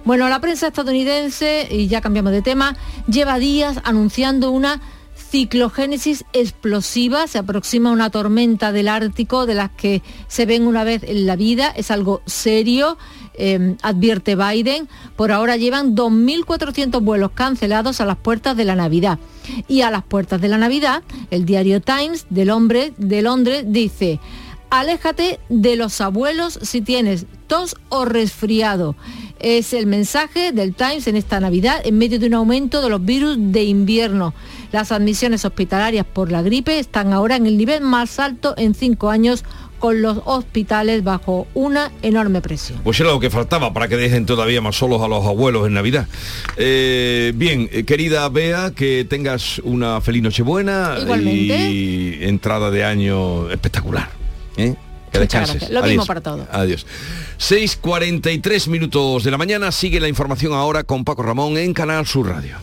Bueno, la prensa estadounidense, y ya cambiamos de tema, lleva días anunciando una ciclogénesis explosiva, se aproxima una tormenta del Ártico de las que se ven una vez en la vida, es algo serio, Em, advierte Biden. Por ahora llevan 2.400 vuelos cancelados a las puertas de la Navidad. Y a las puertas de la Navidad, el diario Times del hombre de Londres dice, aléjate de los abuelos si tienes tos o resfriado. Es el mensaje del Times en esta Navidad en medio de un aumento de los virus de invierno. Las admisiones hospitalarias por la gripe están ahora en el nivel más alto en cinco años con los hospitales bajo una enorme presión. Pues era lo que faltaba para que dejen todavía más solos a los abuelos en Navidad. Eh, bien, eh, querida Bea, que tengas una feliz Nochebuena y entrada de año espectacular. ¿Eh? Que descanses. Lo mismo para todos. Adiós. 6.43 minutos de la mañana. Sigue la información ahora con Paco Ramón en Canal Sur Radio.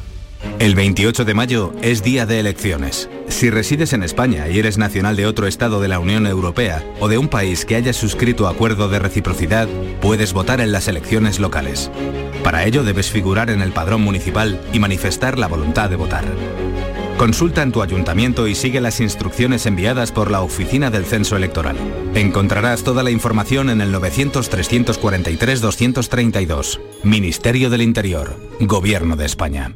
El 28 de mayo es día de elecciones. Si resides en España y eres nacional de otro Estado de la Unión Europea o de un país que haya suscrito acuerdo de reciprocidad, puedes votar en las elecciones locales. Para ello debes figurar en el padrón municipal y manifestar la voluntad de votar. Consulta en tu ayuntamiento y sigue las instrucciones enviadas por la Oficina del Censo Electoral. Encontrarás toda la información en el 900-343-232. Ministerio del Interior. Gobierno de España.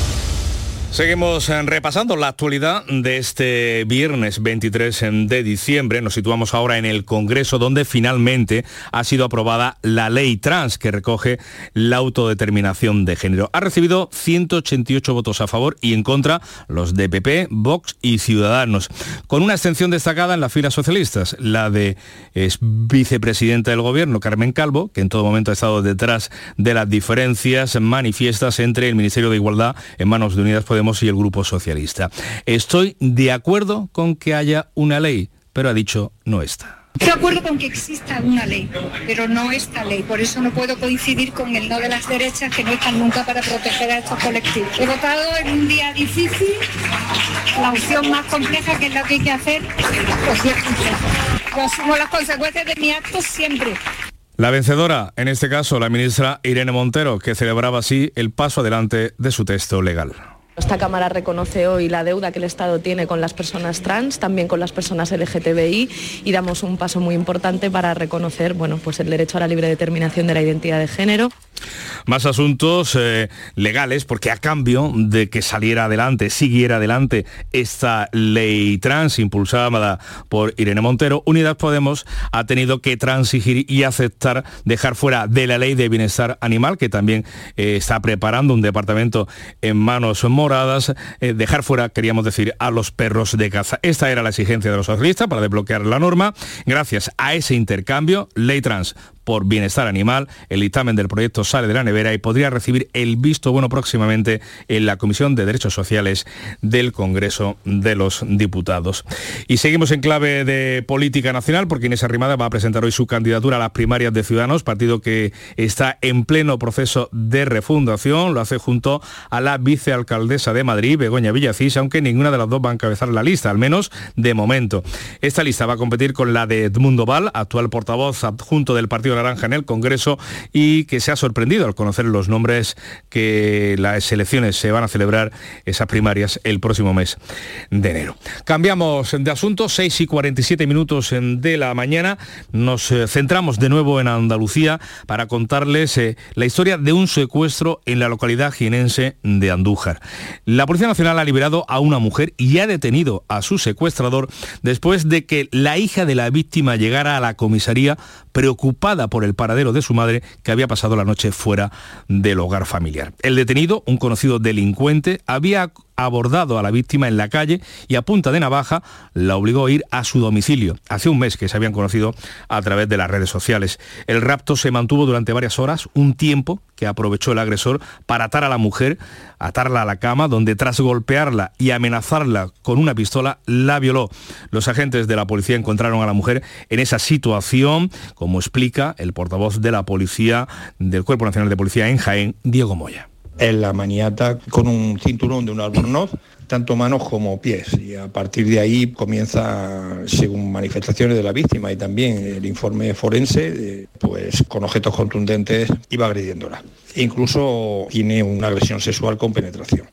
Seguimos eh, repasando la actualidad de este viernes 23 de diciembre. Nos situamos ahora en el Congreso donde finalmente ha sido aprobada la ley trans que recoge la autodeterminación de género. Ha recibido 188 votos a favor y en contra los de PP, Vox y Ciudadanos. Con una extensión destacada en las filas socialistas, la de es vicepresidenta del gobierno, Carmen Calvo, que en todo momento ha estado detrás de las diferencias manifiestas entre el Ministerio de Igualdad en manos de Unidas Podemos y el Grupo Socialista. Estoy de acuerdo con que haya una ley, pero ha dicho no está. Estoy de acuerdo con que exista una ley, pero no esta ley. Por eso no puedo coincidir con el no de las derechas que no están nunca para proteger a estos colectivos. He votado en un día difícil, la opción más compleja que es la que hay que hacer, pues es. Yo asumo las consecuencias de mi acto siempre. La vencedora, en este caso la ministra Irene Montero, que celebraba así el paso adelante de su texto legal. Esta Cámara reconoce hoy la deuda que el Estado tiene con las personas trans, también con las personas LGTBI y damos un paso muy importante para reconocer bueno, pues el derecho a la libre determinación de la identidad de género. Más asuntos eh, legales, porque a cambio de que saliera adelante, siguiera adelante esta ley trans impulsada por Irene Montero, Unidad Podemos ha tenido que transigir y aceptar dejar fuera de la ley de bienestar animal, que también eh, está preparando un departamento en manos eh, dejar fuera, queríamos decir, a los perros de caza. Esta era la exigencia de los socialistas para desbloquear la norma. Gracias a ese intercambio, ley trans por bienestar animal. El dictamen del proyecto sale de la nevera y podría recibir el visto bueno próximamente en la Comisión de Derechos Sociales del Congreso de los Diputados. Y seguimos en clave de política nacional porque Inés Arrimada va a presentar hoy su candidatura a las primarias de Ciudadanos, partido que está en pleno proceso de refundación. Lo hace junto a la vicealcaldesa de Madrid, Begoña Villacís, aunque ninguna de las dos va a encabezar la lista, al menos de momento. Esta lista va a competir con la de Edmundo Val, actual portavoz adjunto del Partido Naranja en el Congreso y que se ha sorprendido al conocer los nombres que las elecciones se van a celebrar, esas primarias, el próximo mes de enero. Cambiamos de asunto, 6 y 47 minutos de la mañana. Nos eh, centramos de nuevo en Andalucía para contarles eh, la historia de un secuestro en la localidad jienense de Andújar. La Policía Nacional ha liberado a una mujer y ha detenido a su secuestrador después de que la hija de la víctima llegara a la comisaría preocupada por el paradero de su madre que había pasado la noche fuera del hogar familiar. El detenido, un conocido delincuente, había abordado a la víctima en la calle y a punta de navaja la obligó a ir a su domicilio. Hace un mes que se habían conocido a través de las redes sociales. El rapto se mantuvo durante varias horas, un tiempo que aprovechó el agresor para atar a la mujer, atarla a la cama, donde tras golpearla y amenazarla con una pistola, la violó. Los agentes de la policía encontraron a la mujer en esa situación, como explica el portavoz de la policía del Cuerpo Nacional de Policía en Jaén, Diego Moya en la maniata con un cinturón de un albornoz tanto manos como pies. Y a partir de ahí comienza, según manifestaciones de la víctima y también el informe forense, eh, pues con objetos contundentes iba agrediéndola. E incluso tiene una agresión sexual con penetración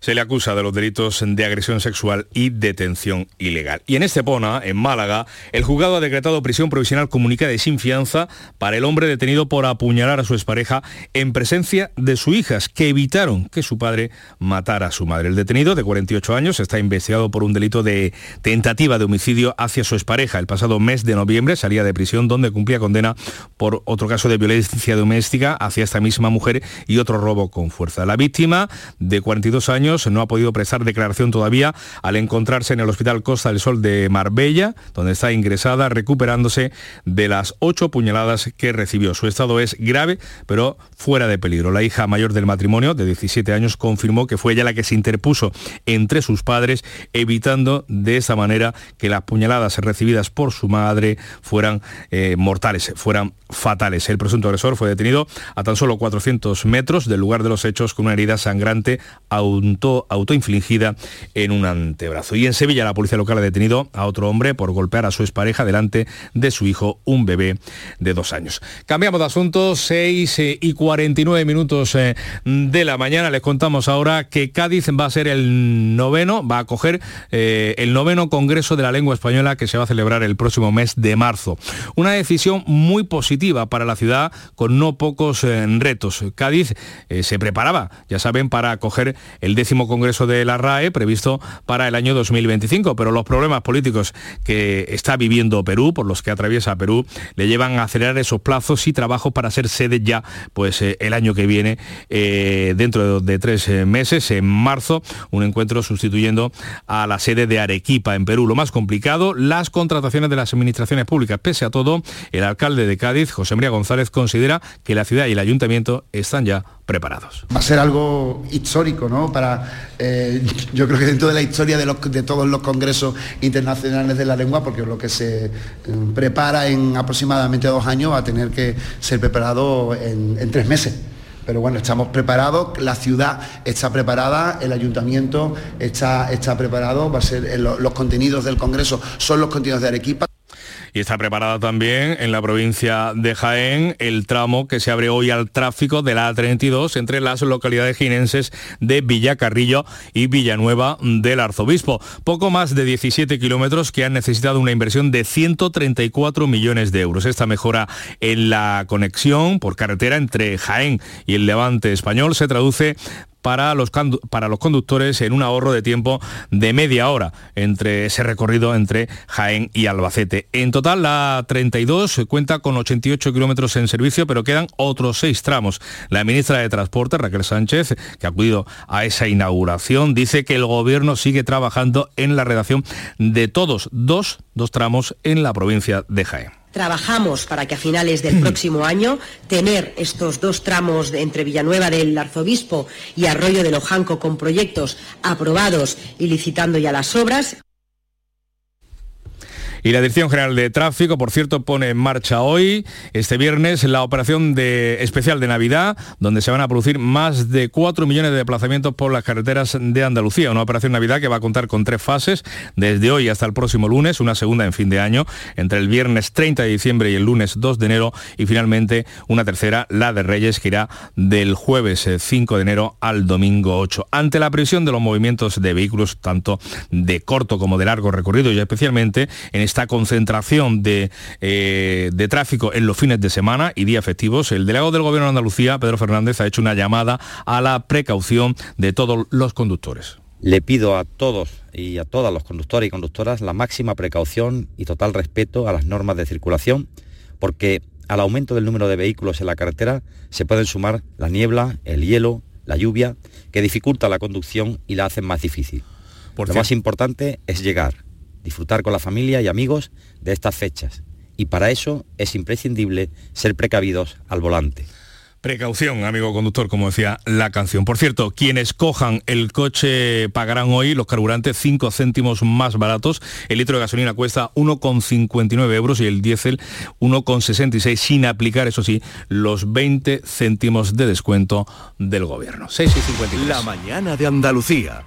se le acusa de los delitos de agresión sexual y detención ilegal. Y en Estepona, en Málaga, el juzgado ha decretado prisión provisional comunicada y sin fianza para el hombre detenido por apuñalar a su expareja en presencia de sus hijas, que evitaron que su padre matara a su madre. El detenido, de 48 años, está investigado por un delito de tentativa de homicidio hacia su expareja. El pasado mes de noviembre salía de prisión donde cumplía condena por otro caso de violencia doméstica hacia esta misma mujer y otro robo con fuerza. La víctima, de 42 años, no ha podido prestar declaración todavía al encontrarse en el Hospital Costa del Sol de Marbella, donde está ingresada recuperándose de las ocho puñaladas que recibió. Su estado es grave, pero fuera de peligro. La hija mayor del matrimonio, de 17 años, confirmó que fue ella la que se interpuso entre sus padres, evitando de esa manera que las puñaladas recibidas por su madre fueran eh, mortales, fueran fatales. El presunto agresor fue detenido a tan solo 400 metros del lugar de los hechos con una herida sangrante autoinfligida en un antebrazo. Y en Sevilla la policía local ha detenido a otro hombre por golpear a su expareja delante de su hijo, un bebé de dos años. Cambiamos de asunto, 6 eh, y 49 minutos eh, de la mañana. Les contamos ahora que Cádiz va a ser el noveno, va a acoger eh, el noveno Congreso de la Lengua Española que se va a celebrar el próximo mes de marzo. Una decisión muy positiva para la ciudad con no pocos retos. Cádiz se preparaba, ya saben, para acoger el décimo Congreso de la RAE previsto para el año 2025, pero los problemas políticos que está viviendo Perú, por los que atraviesa Perú, le llevan a acelerar esos plazos y trabajos para ser sede ya pues, eh, el año que viene, eh, dentro de, tres eh, meses, en marzo, un encuentro sustituyendo a la sede de Arequipa en Perú. Lo más complicado, las contrataciones de las administraciones públicas. Pese a todo, el alcalde de Cádiz, José María González, considera que la ciudad y el ayuntamiento están ya preparados. Va a ser algo histórico, ¿no? Para, eh, yo creo que dentro de la historia de, todos los congresos internacionales de la lengua, porque lo que se eh, prepara en aproximadamente dos años va a tener que ser preparado en, tres meses pero bueno, estamos preparados, la ciudad está preparada, el ayuntamiento está, está preparado, va a ser los contenidos del Congreso son los contenidos de Arequipa. Y está preparada también en la provincia de Jaén el tramo que se abre hoy al tráfico de la A32 entre las localidades jinenses de Villacarrillo y Villanueva del Arzobispo. Poco más de 17 kilómetros que han necesitado una inversión de 134 millones de euros. Esta mejora en la conexión por carretera entre Jaén y el Levante español se traduce para los, para los conductores en un ahorro de tiempo de media hora entre ese recorrido entre Jaén y Albacete. En total, la 32 cuenta con 88 kilómetros en servicio, pero quedan otros seis tramos. La ministra de Transporte, Raquel Sánchez, que ha acudido a esa inauguración, dice que el gobierno sigue trabajando en la redacción de todos dos, dos tramos en la provincia de Jaén. Trabajamos para que a finales del próximo año tener estos dos tramos entre Villanueva del Arzobispo y Arroyo de Lojanco con proyectos aprobados y licitando ya las obras. Y la Dirección General de Tráfico, por cierto, pone en marcha hoy, este viernes, la operación de, especial de Navidad, donde se van a producir más de 4 millones de desplazamientos por las carreteras de Andalucía. Una operación Navidad que va a contar con tres fases, desde hoy hasta el próximo lunes, una segunda en fin de año, entre el viernes 30 de diciembre y el lunes 2 de enero, y finalmente una tercera, la de Reyes, que irá del jueves 5 eh, de enero al domingo 8. Ante la presión de los movimientos de vehículos, tanto de corto como de largo recorrido, y especialmente en esta concentración de, eh, de tráfico en los fines de semana y días festivos, el delegado del Gobierno de Andalucía, Pedro Fernández, ha hecho una llamada a la precaución de todos los conductores. Le pido a todos y a todas los conductores y conductoras la máxima precaución y total respeto a las normas de circulación, porque al aumento del número de vehículos en la carretera se pueden sumar la niebla, el hielo, la lluvia, que dificulta la conducción y la hacen más difícil. Lo más importante es llegar, disfrutar con la familia y amigos de estas fechas. Y para eso es imprescindible ser precavidos al volante. Precaución, amigo conductor, como decía la canción. Por cierto, quienes cojan el coche pagarán hoy los carburantes 5 céntimos más baratos. El litro de gasolina cuesta 1,59 euros y el diésel 1,66 sin aplicar, eso sí, los 20 céntimos de descuento del gobierno. 6 y La mañana de Andalucía.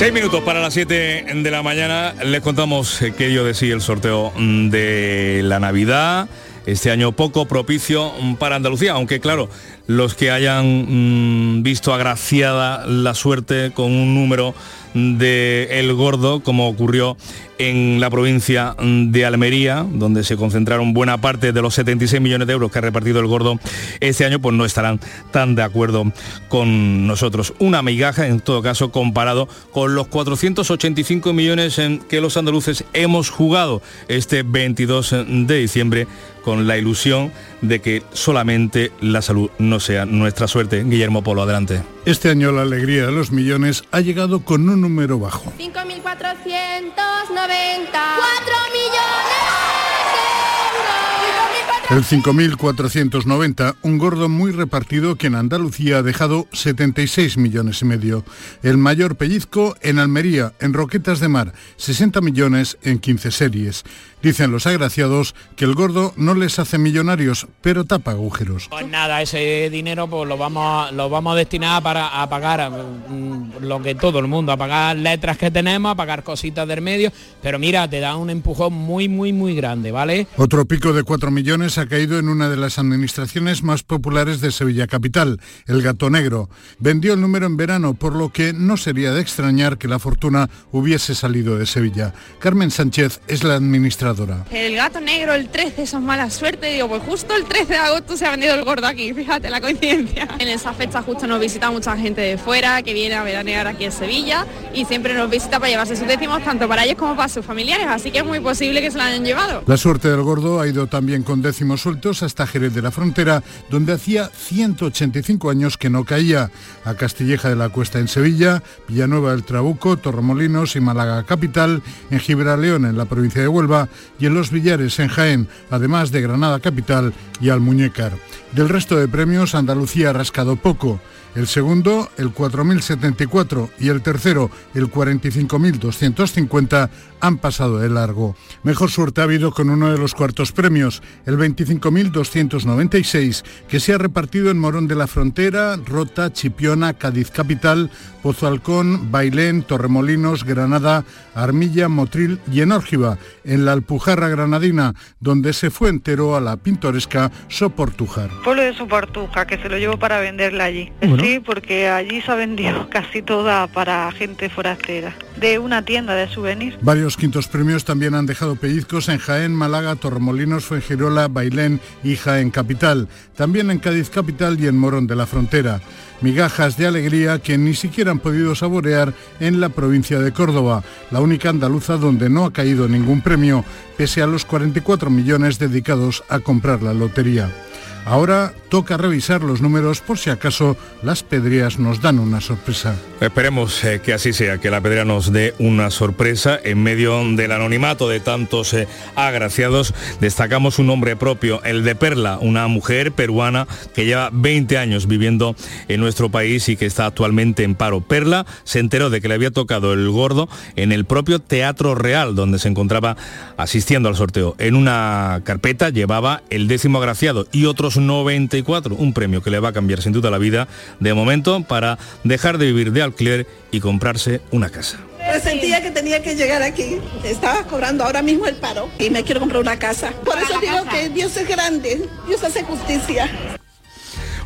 Seis minutos para las 7 de la mañana. Les contamos eh, qué dio de sí el sorteo mm, de la Navidad. Este año poco propicio mm, para Andalucía, aunque claro, los que hayan mm, visto agraciada la suerte con un número de El Gordo, como ocurrió en la provincia de Almería, donde se concentraron buena parte de los 76 millones de euros que ha repartido el Gordo este año, pues no estarán tan de acuerdo con nosotros. Una migaja, en todo caso, comparado con los 485 millones en que los andaluces hemos jugado este 22 de diciembre con la ilusión de que solamente la salud no sea nuestra suerte. Guillermo Polo, adelante. Este año la alegría de los millones ha llegado con un número bajo. 5.490. 4 El 5.490, un gordo muy repartido que en Andalucía ha dejado 76 millones y medio. El mayor pellizco en Almería, en Roquetas de Mar, 60 millones en 15 series. Dicen los agraciados que el gordo no les hace millonarios, pero tapa agujeros. Pues nada, ese dinero pues lo vamos, lo vamos a destinar para a pagar mm, lo que todo el mundo, a pagar letras que tenemos, a pagar cositas del medio, pero mira, te da un empujón muy, muy, muy grande, ¿vale? Otro pico de 4 millones ha caído en una de las administraciones más populares de Sevilla Capital, el Gato Negro. Vendió el número en verano, por lo que no sería de extrañar que la fortuna hubiese salido de Sevilla. Carmen Sánchez es la administradora el gato negro, el 13, eso es mala suerte. Digo, pues justo el 13 de agosto se ha vendido el gordo aquí, fíjate la coincidencia. En esa fecha justo nos visita mucha gente de fuera que viene a veranear aquí en Sevilla y siempre nos visita para llevarse sus décimos tanto para ellos como para sus familiares, así que es muy posible que se la hayan llevado. La suerte del gordo ha ido también con décimos sueltos hasta Jerez de la Frontera, donde hacía 185 años que no caía, a Castilleja de la Cuesta en Sevilla, Villanueva del Trabuco, Torremolinos y Málaga Capital, en Gibraleón en la provincia de Huelva y en Los Villares, en Jaén, además de Granada Capital y Almuñécar. Del resto de premios, Andalucía ha rascado poco. El segundo, el 4.074 y el tercero, el 45.250 han pasado de largo. Mejor suerte ha habido con uno de los cuartos premios, el 25.296, que se ha repartido en Morón de la Frontera, Rota, Chipiona, Cádiz Capital, Pozo Halcón, Bailén, Torremolinos, Granada, Armilla, Motril y en en la Alpujarra granadina, donde se fue entero a la pintoresca Soportujar. Pueblo de Soportuja, que se lo llevo para venderla allí. Sí, porque allí se ha vendido casi toda para gente forastera, de una tienda de souvenirs. Varios quintos premios también han dejado pellizcos en Jaén, Málaga, Torremolinos, Fuengirola, Bailén y Jaén Capital, también en Cádiz Capital y en Morón de la Frontera. Migajas de alegría que ni siquiera han podido saborear en la provincia de Córdoba, la única andaluza donde no ha caído ningún premio, pese a los 44 millones dedicados a comprar la lotería. Ahora toca revisar los números por si acaso las pedrías nos dan una sorpresa. Esperemos eh, que así sea, que la pedrea nos dé una sorpresa en medio del anonimato de tantos eh, agraciados. Destacamos un nombre propio, el de Perla, una mujer peruana que lleva 20 años viviendo en nuestro país y que está actualmente en paro. Perla se enteró de que le había tocado el gordo en el propio Teatro Real, donde se encontraba asistiendo al sorteo. En una carpeta llevaba el décimo agraciado y otros 94, un premio que le va a cambiar sin duda la vida de momento para dejar de vivir de alquiler y comprarse una casa. sentía que tenía que llegar aquí. Estaba cobrando ahora mismo el paro y me quiero comprar una casa. Por eso digo que Dios es grande, Dios hace justicia.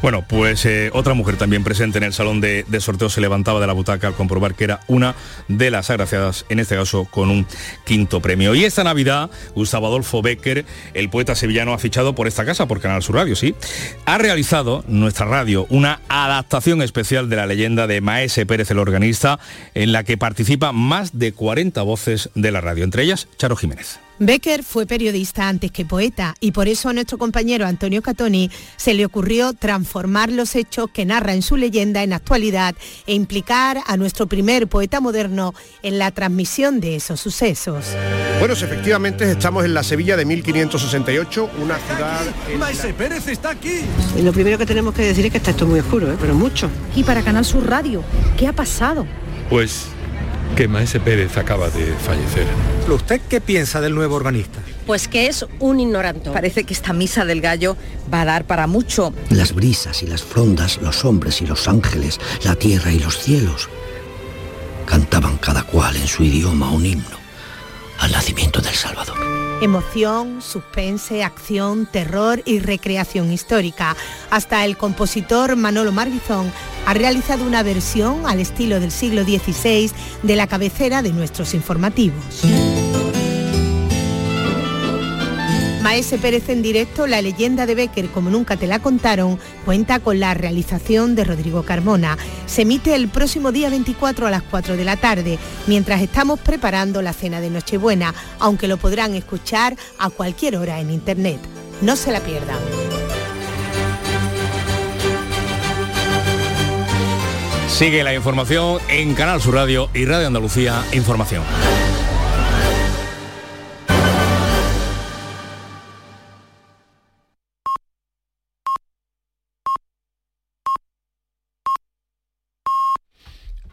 Bueno, pues eh, otra mujer también presente en el salón de, sorteo se levantaba de la butaca al comprobar que era una de las agraciadas, en este caso con un quinto premio. Y esta Navidad, Gustavo Adolfo Becker, el poeta sevillano, ha fichado por esta casa, por Canal Sur Radio, sí, ha realizado nuestra radio una adaptación especial de la leyenda de Maese Pérez el organista, en la que participa más de 40 voces de la radio, entre ellas Charo Jiménez. Becker fue periodista antes que poeta y por eso a nuestro compañero Antonio Catoni se le ocurrió transformar los hechos que narra en su leyenda en actualidad e implicar a nuestro primer poeta moderno en la transmisión de esos sucesos. Bueno, efectivamente estamos en la Sevilla de 1568, una ciudad... ¡Maese Pérez está aquí! Y lo primero que tenemos que decir es que está esto muy oscuro, ¿eh? pero mucho. Y para Canal Sur Radio, ¿qué ha pasado? Pues que Maese Pérez acaba de fallecer. ¿Usted qué piensa del nuevo organista? Pues que es un ignorante. Parece que esta misa del gallo va a dar para mucho. Las brisas y las frondas, los hombres y los ángeles, la tierra y los cielos, cantaban cada cual en su idioma un himno al nacimiento del Salvador. Emoción, suspense, acción, terror y recreación histórica. Hasta el compositor Manolo Marguizón ha realizado una versión al estilo del siglo XVI de la cabecera de nuestros informativos. Maese Pérez en directo, la leyenda de Becker como nunca te la contaron, cuenta con la realización de Rodrigo Carmona. Se emite el próximo día 24 a las 4 de la tarde, mientras estamos preparando la cena de Nochebuena, aunque lo podrán escuchar a cualquier hora en Internet. No se la pierdan. Sigue la información en Canal Sur Radio y Radio Andalucía Información.